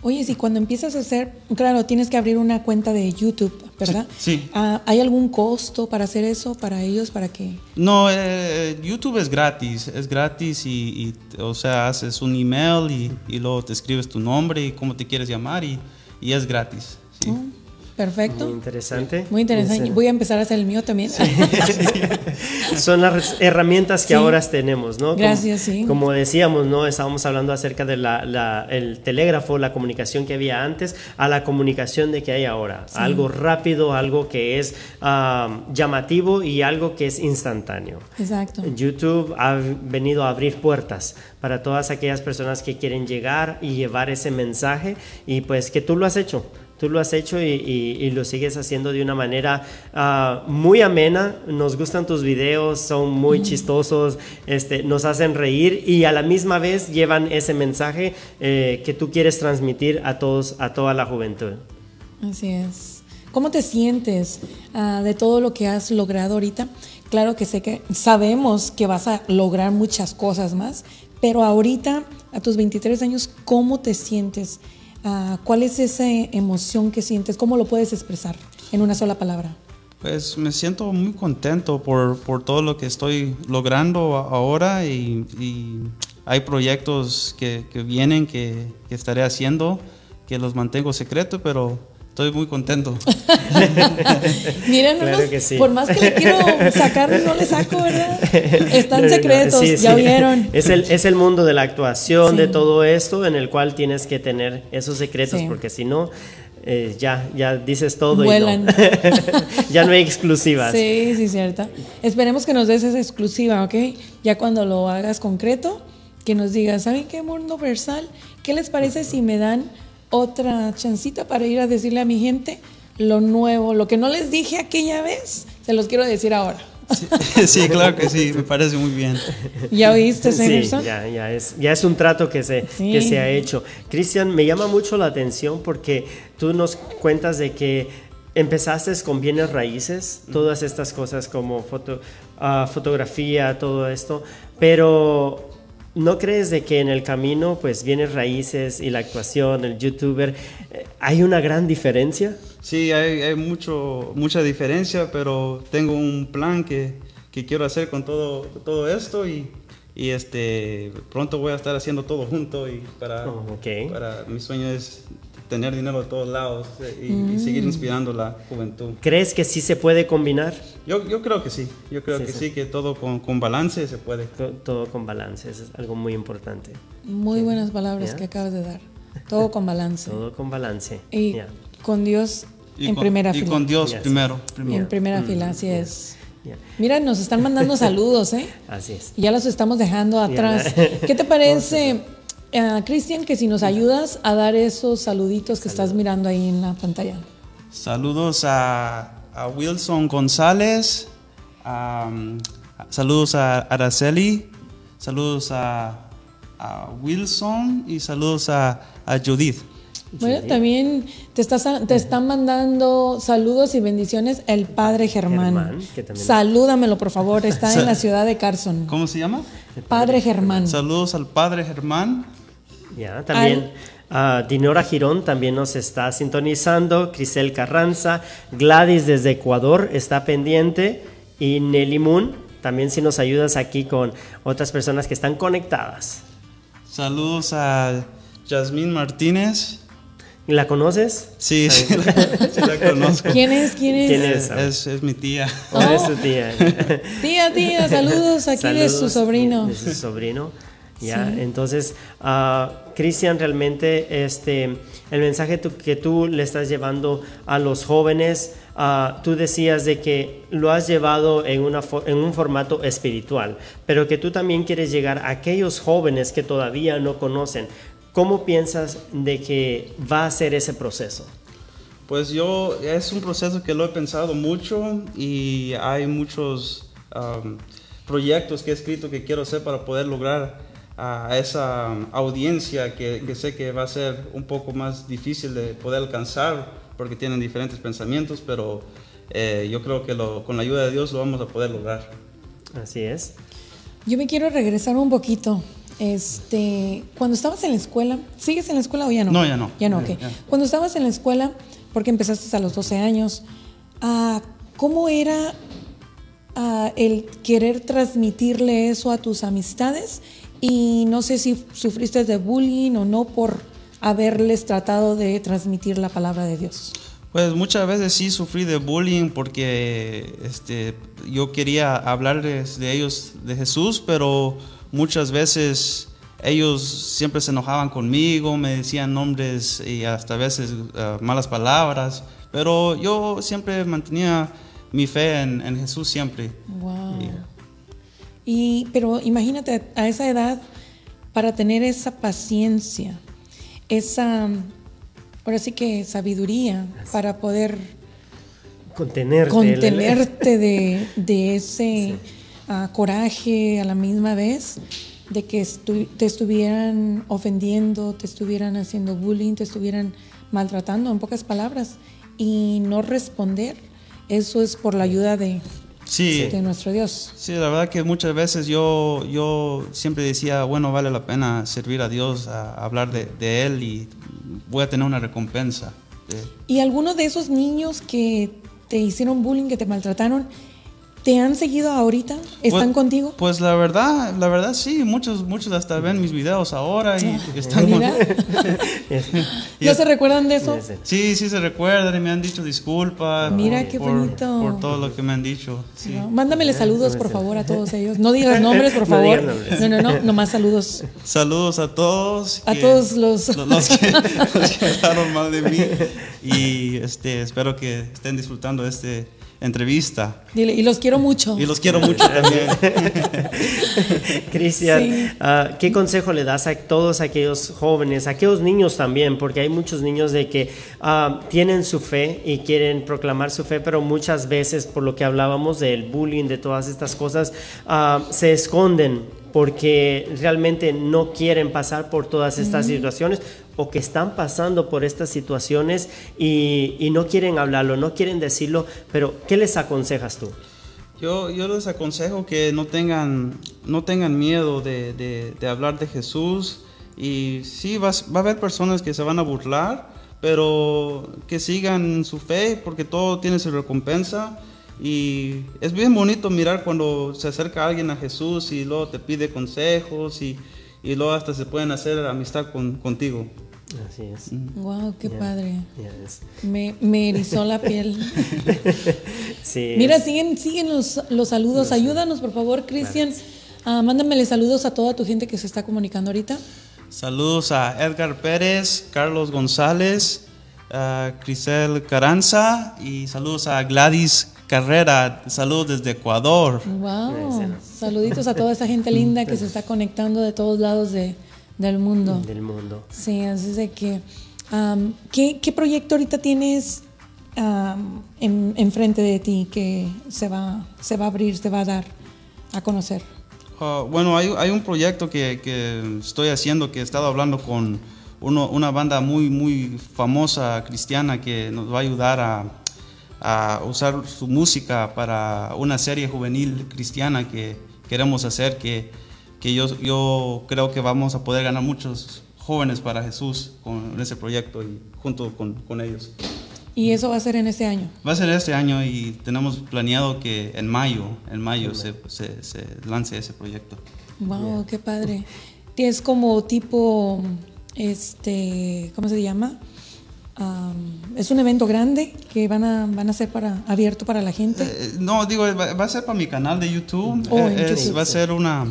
Oye, si cuando empiezas a hacer, claro, tienes que abrir una cuenta de YouTube, ¿verdad? Sí, sí. Ah, ¿Hay algún costo para hacer eso para ellos, para que... No, eh, YouTube es gratis, es gratis y, y, o sea, haces un email y, y luego te escribes tu nombre y cómo te quieres llamar y, y es gratis. sí. Oh, perfecto. Muy interesante. Muy interesante. Voy a empezar a hacer el mío también. Son las herramientas que Sí. ahora tenemos, ¿no? Como- Gracias, sí. Como decíamos, ¿no? Estábamos hablando acerca del el telégrafo, la comunicación que había antes, a la comunicación de que hay ahora. Algo rápido, algo que es ah, llamativo y algo que es instantáneo. Exacto. YouTube ha venido a abrir puertas para todas aquellas personas que quieren llegar y llevar ese mensaje y pues que tú lo has hecho. Tú lo has hecho y, y- y lo sigues haciendo de una manera ah, muy amena. Nos gustan tus videos, son muy chistosos, este, nos hacen reír y a la misma vez llevan ese mensaje eh, que tú quieres transmitir a todos, a toda la juventud. Así es. ¿Cómo te sientes ah, de todo lo que has logrado ahorita? Claro que sé que sabemos que vas a lograr muchas cosas más, pero ahorita, a tus 23 años, ¿cómo te sientes? Ah, ¿Cuál es esa emoción que sientes? ¿Cómo lo puedes expresar en una sola palabra? Pues me siento muy contento por, por todo lo que estoy logrando ahora y, hay proyectos que, vienen que, que estaré haciendo que los mantengo secretos, pero estoy muy contento. Miren, no Claro nos- que sí. por más que le quiero sacar, no le saco, ¿verdad? Están No, no, no, secretos, sí, ya sí. vieron. Es el, es el mundo de la actuación, de todo esto, en el cual tienes que tener esos secretos, Sí. porque si no, eh, ya, ya dices todo Vuelan. y no. ya no hay exclusivas. Sí, sí, cierto. Esperemos que nos des esa exclusiva, ¿ok? Ya cuando lo hagas concreto, que nos digas, ¿saben qué mundo versal? ¿Qué les parece si me dan otra chancita para ir a decirle a mi gente lo nuevo, lo que no les dije aquella vez? Se los quiero decir ahora. sí, claro que sí, me parece muy bien. ¿Ya oíste, Sí, Severson? ya, ya, es, ya es un trato que se, Sí. que se ha hecho. Cristian, me llama mucho la atención porque tú nos cuentas de que empezaste con bienes raíces, todas estas cosas como foto, ah, fotografía, todo esto, pero ¿no crees de que en el camino, pues bienes raíces y la actuación, el youtuber, eh, hay una gran diferencia? Sí, hay, hay mucho, mucha diferencia, pero tengo un plan que, que quiero hacer con todo, todo esto y, y este, pronto voy a estar haciendo todo junto y para, Oh, ok. para mi sueño es tener dinero de todos lados eh, y, y seguir inspirando la juventud. ¿Crees que sí se puede combinar? Yo, yo creo que sí, yo creo Sí, que sí. sí, que todo con, con balance se puede. To- Todo con balance, eso es algo muy importante. Muy buenas palabras Ya. que acabas de dar. Todo con balance. Todo con balance. Y Ya, con Dios Y en con, primera y fila. con Dios Ya, sí. primero. Y primero. en primera fila, así es. ya. Mira, nos están mandando saludos, ¿eh? Así es. Ya los estamos dejando atrás. ¿Qué te parece, eh, Cristian, que si nos ayudas a dar esos saluditos que estás mirando ahí en la pantalla? Saludos a, a Wilson González, um, saludos a Araceli, saludos a, a Wilson y saludos a, a Judith. Bueno, también te, estás, te están mandando saludos y bendiciones el padre Germán. Germán, que también- Salúdamelo, por favor. Está en la ciudad de Carson. ¿Cómo se llama? Padre Germán. Saludos al padre Germán. Ya, también ah, Dinora Girón también nos está sintonizando, Crisel Carranza, Gladys desde Ecuador está pendiente y Nelly Moon, también si nos ayudas aquí con otras personas que están conectadas. Saludos a Yasmín Martínez. ¿La conoces? Sí, sí, la, sí la conozco. ¿Quién es? ¿Quién es? ¿Quién es? Es, es mi tía. ¿O es tu tía? Tía, tía, saludos aquí de su Saludos sobrino. De su sobrino. Ya, Sí. entonces, ah, Cristian, realmente este, el mensaje que tú le estás llevando a los jóvenes, ah, tú decías de que lo has llevado en, una en un formato espiritual, pero que tú también quieres llegar a aquellos jóvenes que todavía no conocen. ¿Cómo piensas de que va a ser ese proceso? Pues yo, es un proceso que lo he pensado mucho y hay muchos proyectos que he escrito que quiero hacer para poder lograr a esa audiencia que, que sé que va a ser un poco más difícil de poder alcanzar porque tienen diferentes pensamientos, pero eh, yo creo que lo- con la ayuda de Dios lo vamos a poder lograr. Así es. Yo me quiero regresar un poquito. Este, cuando estabas en la escuela, ¿sigues en la escuela o ya no? No, ya no. Ya no, ok. ya. Cuando estabas en la escuela, porque empezaste a los 12 años, ah, ¿cómo era ah, el querer transmitirle eso a tus amistades? Y no sé si sufriste de bullying o no por haberles tratado de transmitir la palabra de Dios. Pues muchas veces sí sufrí de bullying porque este, yo quería hablarles de ellos, de Jesús, pero muchas veces ellos siempre se enojaban conmigo, me decían nombres y hasta a veces ah, malas palabras, pero yo siempre mantenía mi fe en, en Jesús siempre. Wow. Y, pero imagínate a esa edad para tener esa paciencia, esa, ahora sí que sabiduría para poder Contenerte. contenerte de, de ese ah, coraje a la misma vez, de que estu- te estuvieran ofendiendo, te estuvieran haciendo bullying, te estuvieran maltratando, en pocas palabras, y no responder. Eso es por la ayuda de, Sí, de nuestro Dios. Sí, la verdad que muchas veces yo, yo siempre decía, bueno, vale la pena servir a Dios, a hablar de, de Él y voy a tener una recompensa. ¿Y algunos de esos niños que te hicieron bullying, que te maltrataron, te han seguido ahorita? ¿Están pues- contigo? Pues la verdad, la verdad sí, muchos, muchos hasta ven mis videos ahora y están... Mira, y ¿no es- se recuerdan de eso? Sí, sí se recuerdan y me han dicho disculpas. Mira por- qué por- bonito. Por todo lo que me han dicho. Sí. No, Mándamele saludos, por favor, a todos ellos. No digas nombres, por favor. nombres. No, no, no, nomás saludos. Saludos a todos. A que- todos los- lo- los que, los que hablaron mal de mí. Y este, espero que estén disfrutando de esta entrevista. Dile, y los quiero mucho. Y los quiero mucho también. Cristian, Sí. ah, ¿qué consejo le das a todos aquellos jóvenes, a aquellos niños también? Porque hay muchos niños de que ah, tienen su fe y quieren proclamar su fe, pero muchas veces, por lo que hablábamos del bullying, de todas estas cosas, ah, se esconden porque realmente no quieren pasar por todas estas situaciones o que están pasando por estas situaciones y, y no quieren hablarlo, no quieren decirlo, pero ¿qué les aconsejas tú? Yo, yo les aconsejo que no tengan, no tengan miedo de, de- de hablar de Jesús. Y sí, vas- va a haber personas que se van a burlar, pero que sigan su fe porque todo tiene su recompensa. Y es bien bonito mirar cuando se acerca alguien a Jesús y luego te pide consejos y, y luego hasta se pueden hacer amistad con- contigo. Así es. Wow, qué Ya, padre. yes. Me, me erizó la piel. Sí, Mira, es- siguen, siguen los, los saludos. Ayúdanos, por favor, Cristian. Ah, mándamele saludos a toda tu gente que se está comunicando ahorita. Saludos a Edgar Pérez, Carlos González, a Crisel Caranza y saludos a Gladys Carrera. Saludos desde Ecuador. Wow. Saluditos a toda esa gente linda que se está conectando de todos lados de, del mundo. del mundo. Sí, así es de que. am, ¿qué, qué proyecto ahorita tienes en, enfrente de ti que se va, se va a abrir, se va a dar a conocer? Ah, bueno, hay, hay un proyecto que, que estoy haciendo que he estado hablando con uno- una banda muy, muy famosa cristiana que nos va a ayudar a, a usar su música para una serie juvenil cristiana que queremos hacer, que, que yo, yo creo que vamos a poder ganar muchos jóvenes para Jesús con ese proyecto y junto con, con ellos. Y eso va a ser en este año. Va a ser este año y tenemos planeado que en mayo, en mayo se, se, se lance ese proyecto. Wow, qué padre. Es como tipo, este, ¿cómo se llama? Am, es un evento grande que van a, van a ser para, abierto para la gente. Eh, no, digo, va, va a ser para mi canal de YouTube. Oh, Eh, es- YouTube. va a ser una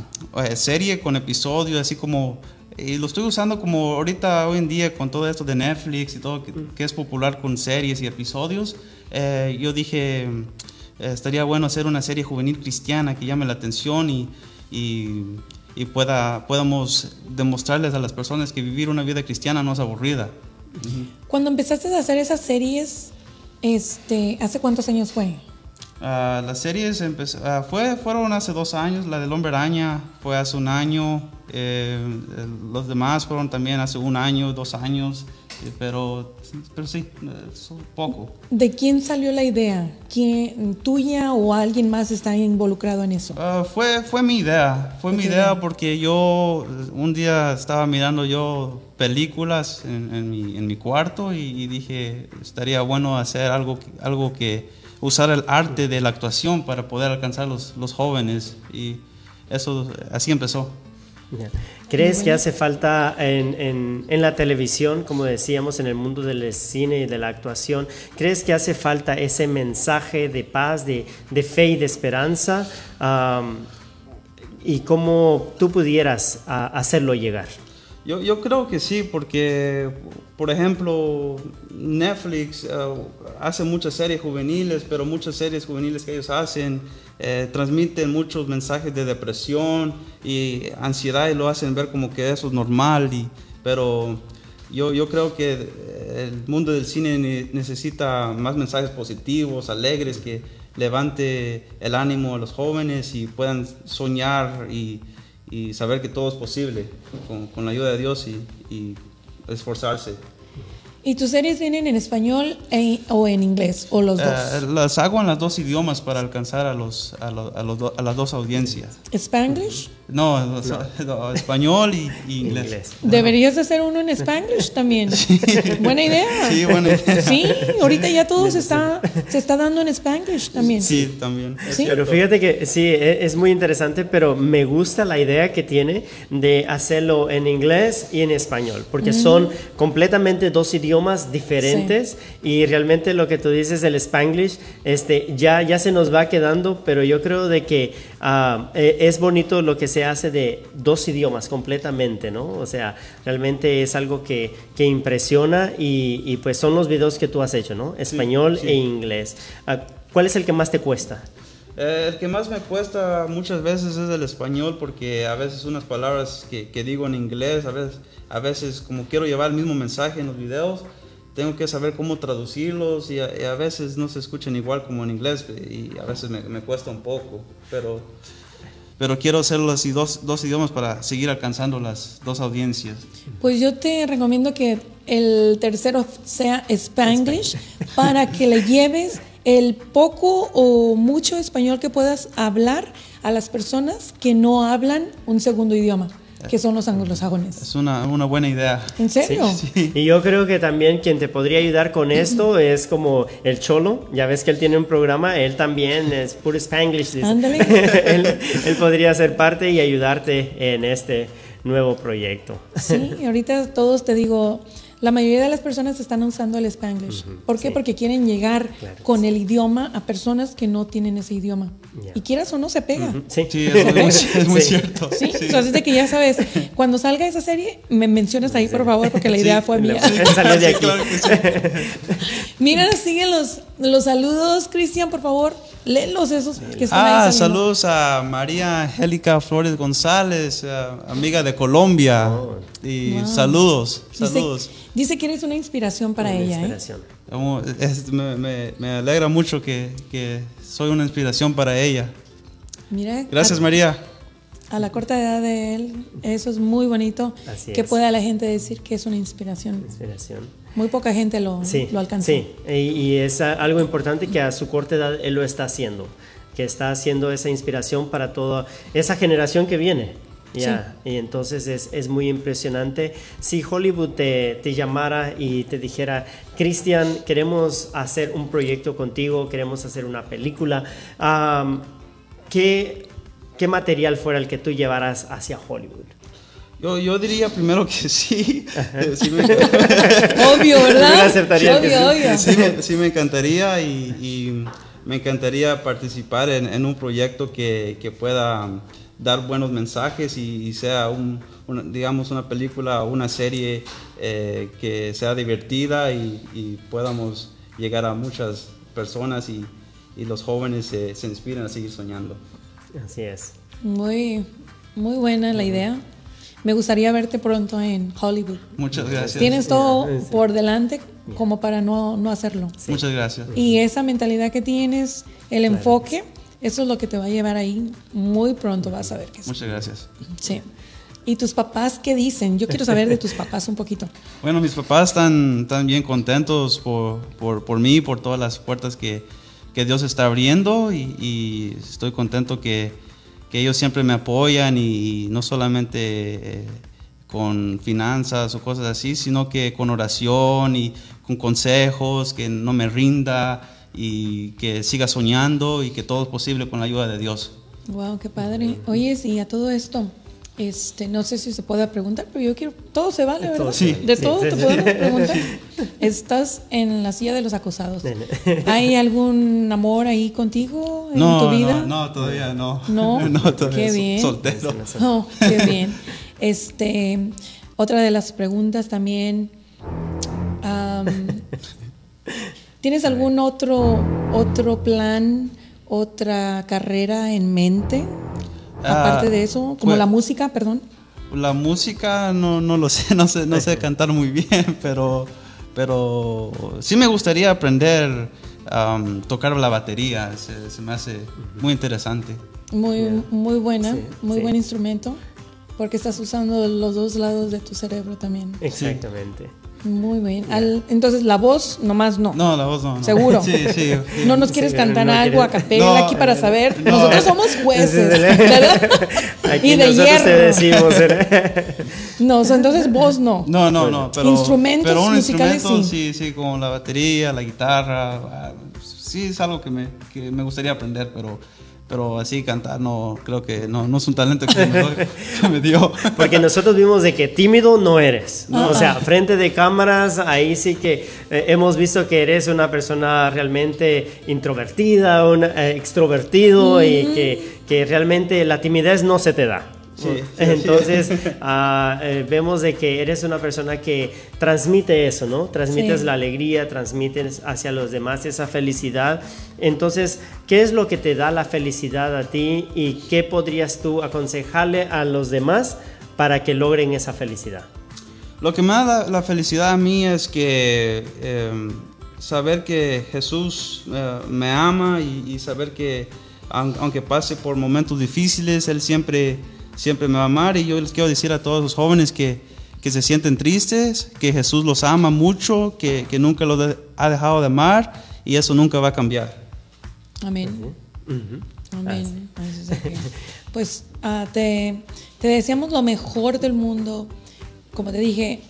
eh, serie con episodios, así como... Y lo estoy usando como ahorita, hoy en día, con todo esto de Netflix y todo, que, que es popular con series y episodios. eh, yo dije, eh, estaría bueno hacer una serie juvenil cristiana que llame la atención y, y, y pueda, podamos demostrarles a las personas que vivir una vida cristiana no es aburrida. Cuando empezaste a hacer esas series, este, ¿hace cuántos años fue? Ah, las series empezó, ah, fue, fueron hace dos años, la del Hombre Araña fue hace un año, eh, los demás fueron también hace un año, dos años, pero, pero sí, es un poco. ¿De quién salió la idea? ¿Quién, ¿Tuya o alguien más está involucrado en eso? Ah, fue, fue mi idea, fue mi Ok. idea porque yo un día estaba mirando yo películas en, en mi, en mi cuarto y, y dije, estaría bueno hacer algo, algo que usar el arte de la actuación para poder alcanzar los, los jóvenes y eso así empezó. ¿Crees que hace falta en, en- en la televisión, como decíamos, en el mundo del cine y de la actuación, crees que hace falta ese mensaje de paz, de, de fe y de esperanza? Am, ¿Y cómo tú pudieras a- hacerlo llegar? Yo, yo creo que sí, porque, por ejemplo, Netflix eh, hace muchas series juveniles, pero muchas series juveniles que ellos hacen eh, transmiten muchos mensajes de depresión y ansiedad y lo hacen ver como que eso es normal, y, pero yo, yo creo que eh, el mundo del cine ne- necesita más mensajes positivos, alegres, que levante el ánimo a los jóvenes y puedan soñar y, y saber que todo es posible con, con la ayuda de Dios y esforzarse. ¿Y tus series vienen en español e- o en inglés? ¿O los dos? Eh, las hago en los dos idiomas para alcanzar a, los, a, los- a los do- a las dos audiencias. ¿Spanglish? No, los- no, español y, y inglés. Inglés. Deberías de hacer uno en Spanglish también. Buena idea. Sí, buena idea. Sí, ahorita ya todo se está, se está dando en Spanglish también. Sí, también. Sí. Pero fíjate que sí, e- es muy interesante, pero me gusta la idea que tiene de hacerlo en inglés y en español, porque son completamente dos idiomas diferentes y realmente lo que tú dices el spanglish, este, ya, ya se nos va quedando, pero yo creo de que ah, eh, es bonito lo que se hace de dos idiomas completamente, ¿no? O sea, realmente es algo que, que impresiona y, y, pues son los videos que tú has hecho, ¿no? Español sí. e inglés. Ah, ¿Cuál es el que más te cuesta? Eh, el que más me cuesta muchas veces es el español porque a veces unas palabras que, que digo en inglés, a veces, a veces como quiero llevar el mismo mensaje en los videos, tengo que saber cómo traducirlos y a, y a veces no se escuchan igual como en inglés y a veces me, me cuesta un poco, pero, pero quiero hacerlo así dos, dos idiomas para seguir alcanzando las dos audiencias. Pues yo te recomiendo que el tercero sea Spanglish para que le lleves el poco o mucho español que puedas hablar a las personas que no hablan un segundo idioma, que son los anglosajones. Es una, una buena idea. ¿En serio? Y yo creo que también quien te podría ayudar con esto es como el Cholo. Ya ves que él tiene un programa, él también es puro Spanglish. Ándale. él, él podría ser parte y ayudarte en este nuevo proyecto. Sí, ahorita todos te digo, La mayoría de las personas están usando el Spanglish. ¿Por qué? sí. Porque quieren llegar Claro con sí. el idioma a personas que no tienen ese idioma. Y quieras o no, se pega. Sí. Sí, es muy, es muy Sí. cierto. Sí, entonces de que ya sabes, cuando salga esa serie, me mencionas ahí, por favor, porque la idea fue mía. Él salió los, saludos, Cristian, por favor, léelos esos que están Ah, ahí. saludos a María Angélica Flores González, eh, amiga de Colombia. Y Wow. saludos, saludos. dice que eres una inspiración para Una ella, ¿eh? Como, es- me, me- me alegra mucho que, que soy una inspiración para ella. Mira, Gracias, María. A la corta edad de él, eso es muy bonito. Así que es. pueda la gente decir que es una inspiración. Inspiración. Muy poca gente lo, Sí, lo alcanzó. sí. Y, y es algo importante que a su corta edad él lo está haciendo, que está haciendo esa inspiración para toda esa generación que viene. Ya, Y entonces es, es muy impresionante. Si Hollywood te, te llamara y te dijera, Cristian, queremos hacer un proyecto contigo, queremos hacer una película, ¿qué, ¿qué material fuera el que tú llevaras hacia Hollywood? Yo, yo diría primero que sí. Sí me, Obvio, ¿verdad? Yo aceptaría que obvio, sí. obvio. sí me- sí me encantaría y, y me encantaría participar en, en un proyecto que, que pueda dar buenos mensajes y, y sea un, una- digamos una película o una serie eh, que sea divertida y, y podamos llegar a muchas personas y, y los jóvenes se, se inspiren a seguir soñando. Así es. Muy, muy buena la idea. Me gustaría verte pronto en Hollywood. Muchas gracias. Tienes todo por delante como para no, no hacerlo. Muchas gracias. Y esa mentalidad que tienes, el enfoque, eso es lo que te va a llevar ahí muy pronto, vas a ver que sí. Muchas gracias. Sí. ¿Y tus papás qué dicen? Yo quiero saber de tus papás un poquito. Bueno, mis papás están, están bien contentos por, por, por mí, por todas las puertas que, que Dios está abriendo y, estoy contento que, que ellos siempre me apoyan y, no solamente eh, con finanzas o cosas así, sino que con oración y con consejos, que no me rinda y que siga soñando y que todo es posible con la ayuda de Dios. Wow, qué padre. Oye, y a todo esto, este, no sé si se puede preguntar, pero yo quiero, todo se vale, ¿verdad? Todo Sí. De Sí, todo sí, te sí. podemos preguntar. Estás en la silla de los acosados. ¿Hay algún amor ahí contigo en No, tu vida? no, no, todavía no. No, no todavía qué bien. Soltero. Oh, qué bien. Este, otra de las preguntas también. am, ¿Tienes algún otro otro plan, otra carrera en mente? Ah, Aparte de eso, como pues- la música, perdón. La música no, no lo sé, no sé, no sé cantar muy bien, pero, pero sí me gustaría aprender a tocar la batería, se, se me hace muy interesante. Muy, muy buena, Sí, muy sí. buen instrumento, porque estás usando los dos lados de tu cerebro también. Exactamente. Muy bien. Al- entonces, la voz, nomás no. No, la voz no. no. ¿Seguro? Sí, sí. No nos quieres Sí, cantar no algo a capela No, aquí para eh, saber. no. Nosotros somos jueces. ¿verdad? Aquí y de hierro. decimos. ¿eh? No, o sea, entonces vos no. No, no, no, pero, Instrumentos pero un musicales, instrumento, sí. sí, sí, como la batería, la guitarra, ah, sí es algo que me, que me gustaría aprender, pero, pero así cantar no, creo que no, no es un talento que me, doy- que me dio. Porque nosotros vimos de que tímido no eres. O sea, frente de cámaras, ahí sí que eh, hemos visto que eres una persona realmente introvertida, un eh, extrovertido y que, que realmente la timidez no se te da. Sí, sí, Entonces, ah, eh, vemos de que eres una persona que transmite eso, ¿no? Transmites Sí. la alegría, transmites hacia los demás esa felicidad. Entonces, ¿qué es lo que te da la felicidad a ti y qué podrías tú aconsejarle a los demás para que logren esa felicidad? Lo que me da la, felicidad a mí es que eh, saber que Jesús eh, me ama y, y saber que aun- aunque pase por momentos difíciles, Él siempre, siempre me va a amar. Y yo les quiero decir a todos los jóvenes que, que se sienten tristes, que Jesús los ama mucho, que, que nunca los de- ha dejado de amar y eso nunca va a cambiar. Amén. Amén. Pues ah, te, te deseamos lo mejor del mundo. Como te dije,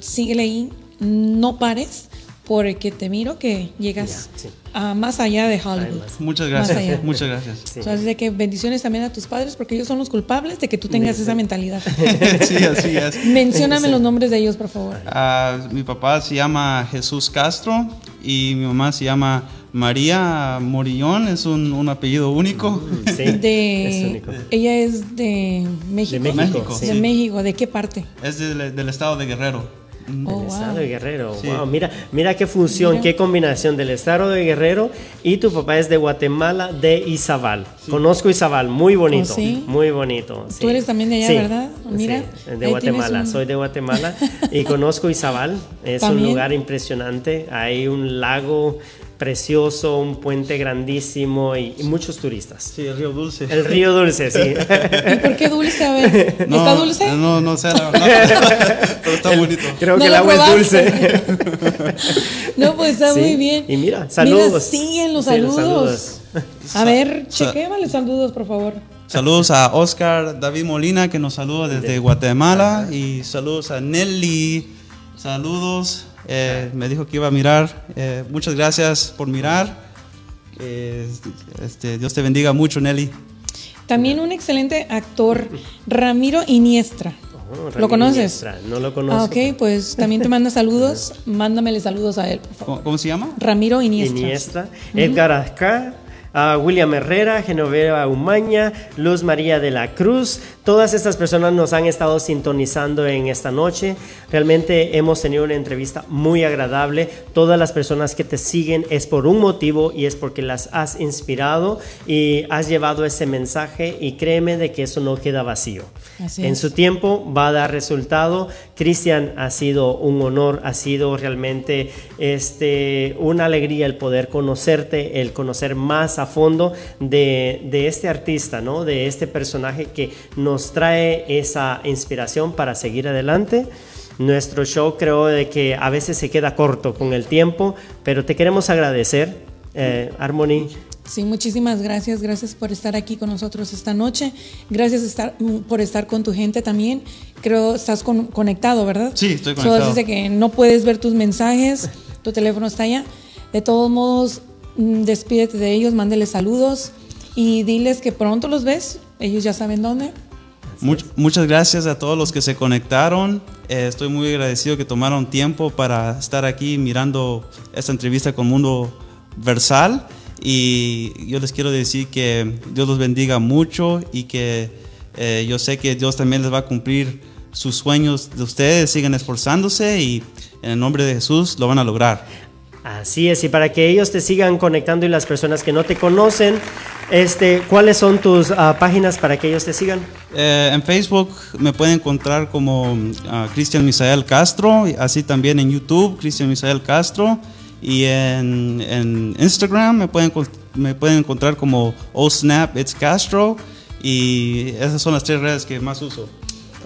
síguele ahí, no pares, porque te miro que llegas Ya, sí. a más allá de Hollywood. Muchas Más allá. gracias. Muchas gracias. Sí. O sea, de que bendiciones también a tus padres porque ellos son los culpables de que tú tengas esa mentalidad. Sí, así es. Mencióname los nombres de ellos, por favor. Ah, mi papá se llama Jesús Castro y mi mamá se llama María Morillón, es un, un apellido único. Sí, De, es único. ella es de México. De México, sí. De México, ¿de qué parte? Es del, del estado de Guerrero. Oh, El estado wow. de Guerrero, Sí. wow, mira, mira qué función, Mira. qué combinación del estado de Guerrero y tu papá es de Guatemala, de Izabal. Conozco Izabal, muy bonito, ¿Oh, sí? muy bonito. sí. Tú eres también de allá, Sí, ¿verdad? Mira, de Guatemala, un- soy de Guatemala y conozco Izabal, es un lugar impresionante, hay un lago precioso, un puente grandísimo y, y muchos turistas. Sí, el río Dulce. El río Dulce, sí. ¿Y por qué dulce? A ver, ¿está dulce? No, no sé, la verdad. Pero está bonito. Creo No que el lo agua es dulce. No, pues está Sí, muy bien. Y mira, saludos. Los Sí, los saludos. A ver, Sa- chequémale saludos, por favor. Saludos a Oscar David Molina que nos saluda desde Guatemala y saludos a Nelly. Saludos. Eh, me dijo que iba a mirar. eh, muchas gracias por mirar. Eh, este, Dios te bendiga mucho, Nelly. También un excelente actor, Ramiro Iniestra. Oh, ¿Lo conoces? Iniestra, No lo conozco. Ah, ok, pues también te manda saludos. Mándamele saludos a él, por favor. ¿Cómo, cómo se llama? Ramiro Iniestra. Iniestra, Edgar Azcar, a William Herrera, Genoveva Umaña, Luz María de la Cruz. Todas estas personas nos han estado sintonizando en esta noche. Realmente hemos tenido una entrevista muy agradable. Todas las personas que te siguen es por un motivo y es porque las has inspirado y has llevado ese mensaje y créeme de que eso no queda vacío. Así en es. su tiempo va a dar resultado. Cristian, ha sido un honor, ha sido realmente este, una alegría el poder conocerte, el conocer más a fondo de, de este artista, ¿no? de este personaje que nos trae esa inspiración para seguir adelante. Nuestro show creo de que a veces se queda corto con el tiempo, pero te queremos agradecer, eh, Harmony. Sí, muchísimas gracias. Gracias por estar aquí con nosotros esta noche. Gracias estar, mm, por estar con tu gente también. Creo estás con- conectado, ¿verdad? Sí, estoy conectado. dice que no puedes ver tus mensajes, tu teléfono está allá. De todos modos, mm, despídete de ellos, mándales saludos y diles que pronto los ves. Ellos ya saben dónde. Much- muchas gracias a todos los que se conectaron. Eh, estoy muy agradecido que tomaron tiempo para estar aquí mirando esta entrevista con Mundo Versal. Y yo les quiero decir que Dios los bendiga mucho y que eh, yo sé que Dios también les va a cumplir sus sueños de ustedes. Sigan esforzándose y en el nombre de Jesús lo van a lograr. Así es, y para que ellos te sigan conectando y las personas que no te conocen, este, ¿cuáles son tus ah, páginas para que ellos te sigan? Eh, en Facebook me pueden encontrar como ah, Cristian Misael Castro, así también en YouTube, Cristian Misael Castro, y en, en Instagram me pueden, me pueden encontrar como Oh Snap It's Castro, y esas son las tres redes que más uso.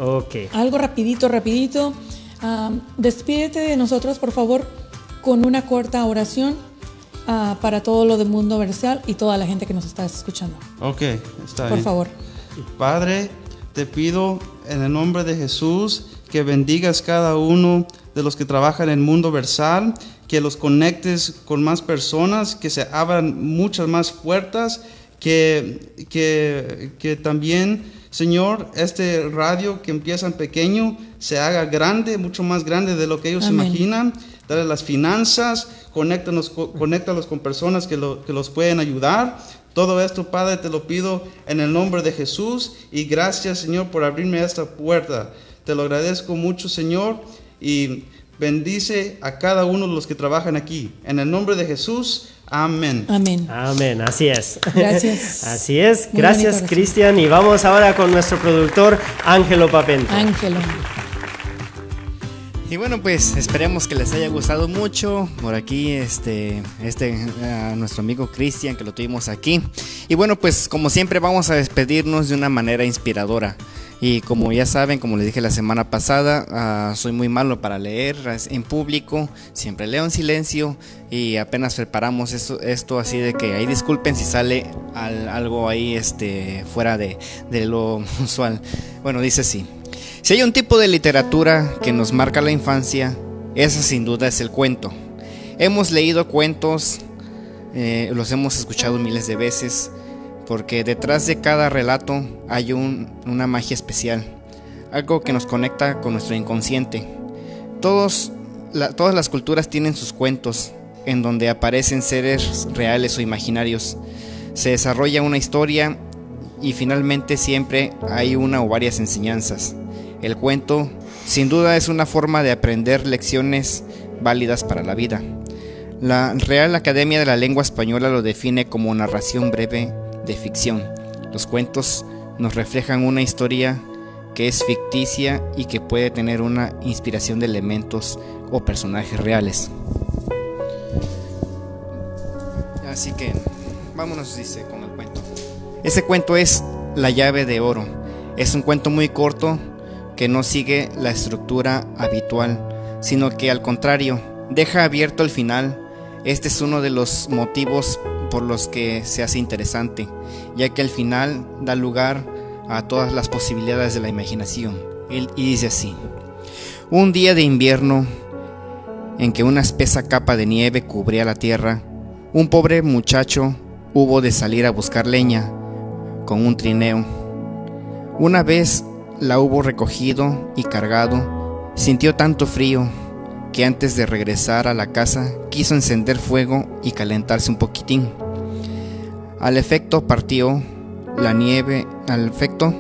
Ok. Algo rapidito, rapidito. Ah, despídete de nosotros, por favor, con una corta oración ah, para todo lo del mundo versal y toda la gente que nos está escuchando. Ok, está Por bien. favor. Padre, te pido en el nombre de Jesús que bendigas cada uno de los que trabajan en el mundo versal, que los conectes con más personas, que se abran muchas más puertas, que, que, que también, Señor, este radio que empieza en pequeño se haga grande, mucho más grande de lo que ellos Amén. imaginan. Dale las finanzas, conéctanos, co- conéctalos con personas que, lo- que los pueden ayudar. Todo esto, Padre, te lo pido en el nombre de Jesús y gracias, Señor, por abrirme esta puerta. Te lo agradezco mucho, Señor, y bendice a cada uno de los que trabajan aquí. En el nombre de Jesús, amén. Amén. Amén, así es. Gracias. así es. Muy Gracias, Cristian. Y vamos ahora con nuestro productor, Ángelo Papento. Ángelo. Y bueno, pues esperemos que les haya gustado mucho por aquí este este a nuestro amigo Cristian que lo tuvimos aquí. Y bueno, pues como siempre vamos a despedirnos de una manera inspiradora. Y como ya saben, como les dije la semana pasada, ah, soy muy malo para leer en público, siempre leo en silencio y apenas preparamos esto, esto así de que ahí disculpen si sale al- algo ahí este, fuera de, de lo usual. Bueno, dice así. Si hay un tipo de literatura que nos marca la infancia, esa sin duda es el cuento. Hemos leído cuentos, eh, los hemos escuchado miles de veces, porque detrás de cada relato hay una magia especial, algo que nos conecta con nuestro inconsciente. Todas las culturas tienen sus cuentos, en donde aparecen seres reales o imaginarios. Se desarrolla una historia y finalmente siempre hay una o varias enseñanzas. El cuento sin duda es una forma de aprender lecciones válidas para la vida. La Real Academia de la Lengua Española lo define como narración breve de ficción. Los cuentos nos reflejan una historia que es ficticia y que puede tener una inspiración de elementos o personajes reales. Así que vámonos, dice, con el cuento. Ese cuento es La llave de oro. Es un cuento muy corto que no sigue la estructura habitual, sino que al contrario, deja abierto el final. Este es uno de los motivos por los que se hace interesante, ya que el final da lugar a todas las posibilidades de la imaginación. Y dice así, un día de invierno en que una espesa capa de nieve cubría la tierra, un pobre muchacho hubo de salir a buscar leña con un trineo. Una vez la hubo recogido y cargado, sintió tanto frío que antes de regresar a la casa quiso encender fuego y calentarse un poquitín. Al efecto partió la nieve, al efecto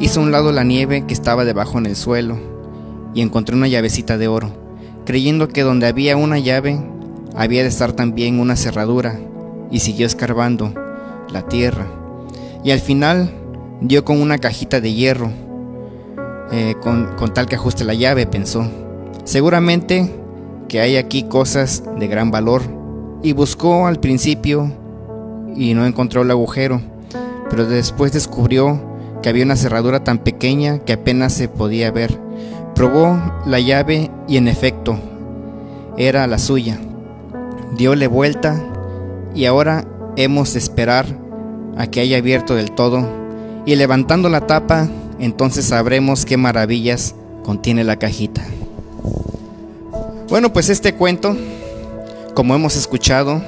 hizo un lado la nieve que estaba debajo en el suelo y encontró una llavecita de oro, creyendo que donde había una llave había de estar también una cerradura y siguió escarbando la tierra y al final dio con una cajita de hierro eh, con, con tal que ajuste la llave, pensó. Seguramente que hay aquí cosas de gran valor y buscó al principio y no encontró el agujero, pero después descubrió que había una cerradura tan pequeña que apenas se podía ver. Probó la llave y en efecto era la suya. Diole vuelta y ahora hemos de esperar a que haya abierto del todo y levantando la tapa entonces sabremos qué maravillas contiene la cajita. Bueno, pues este cuento, como hemos escuchado,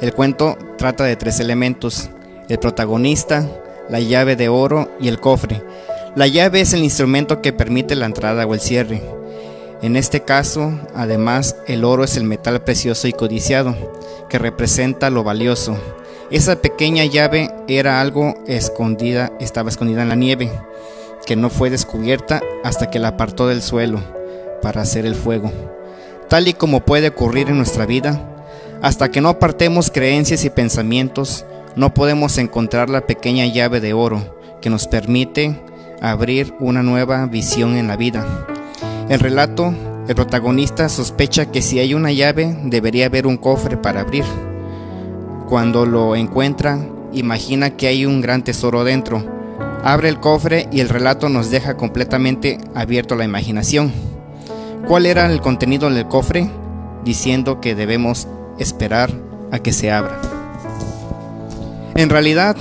el cuento trata de tres elementos, el protagonista, la llave de oro y el cofre. La llave es el instrumento que permite la entrada o el cierre. En este caso, además, el oro es el metal precioso y codiciado, que representa lo valioso. Esa pequeña llave era algo escondida, estaba escondida en la nieve que no fue descubierta hasta que la apartó del suelo para hacer el fuego. Tal y como puede ocurrir en nuestra vida, hasta que no apartemos creencias y pensamientos, no podemos encontrar la pequeña llave de oro que nos permite abrir una nueva visión en la vida. El relato, el protagonista sospecha que si hay una llave debería haber un cofre para abrir. Cuando lo encuentra, imagina que hay un gran tesoro dentro, Abre el cofre y el relato nos deja completamente abierto la imaginación. ¿Cuál era el contenido del cofre? Diciendo que debemos esperar a que se abra. En realidad,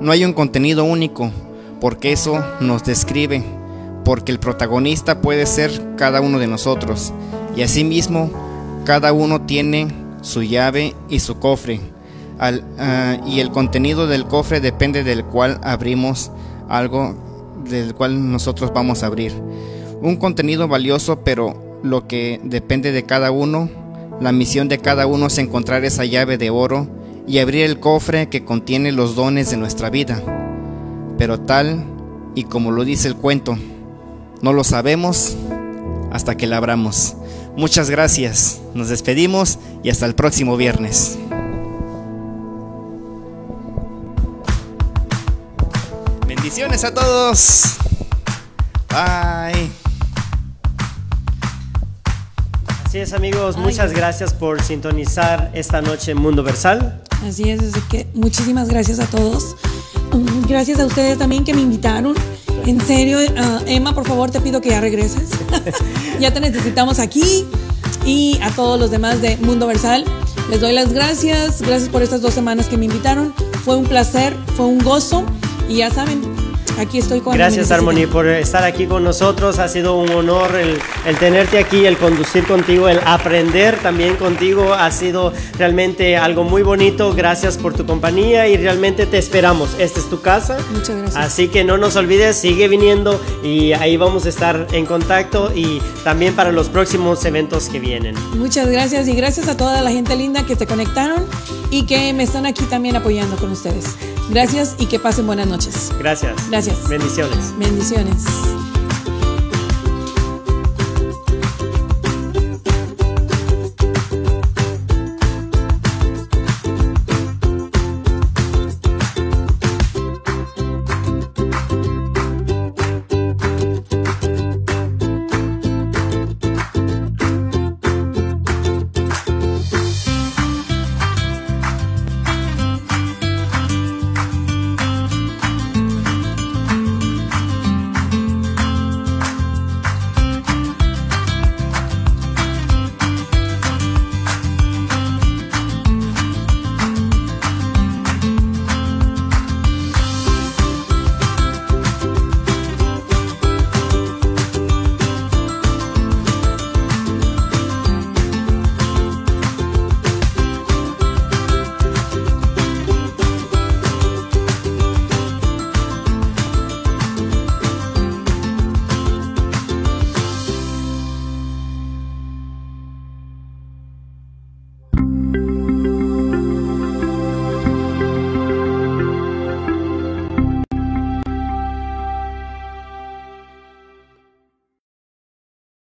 no hay un contenido único, porque eso nos describe, porque el protagonista puede ser cada uno de nosotros, y asimismo, cada uno tiene su llave y su cofre, ah, y el contenido del cofre depende del cual abrimos algo del cual nosotros vamos a abrir. Un contenido valioso, pero lo que depende de cada uno, la misión de cada uno es encontrar esa llave de oro y abrir el cofre que contiene los dones de nuestra vida. Pero tal y como lo dice el cuento, no lo sabemos hasta que la abramos. Muchas gracias, nos despedimos y hasta el próximo viernes. Bendiciones a todos. Bye. Así es amigos, muchas gracias por sintonizar esta noche Mundo Versal. Así es, así que muchísimas gracias a todos. Mm, gracias a ustedes también que me invitaron. En serio, ah, Emma, por favor te pido que ya regreses. ya te necesitamos aquí. Y a todos los demás de Mundo Versal, les doy las gracias. Gracias por estas dos semanas que me invitaron. Fue un placer, fue un gozo. Y ya saben, Aquí estoy con Gracias Harmony por estar aquí con nosotros. Ha sido un honor el, el tenerte aquí, el conducir contigo, el aprender también contigo. Ha sido realmente algo muy bonito. Gracias por tu compañía y realmente te esperamos. Esta es tu casa. Muchas gracias. Así que no nos olvides, sigue viniendo y ahí vamos a estar en contacto y también para los próximos eventos que vienen. Muchas gracias y gracias a toda la gente linda que se conectaron y que me están aquí también apoyando con ustedes. Gracias y que pasen buenas noches. Gracias. Gracias. Bendiciones. Bendiciones.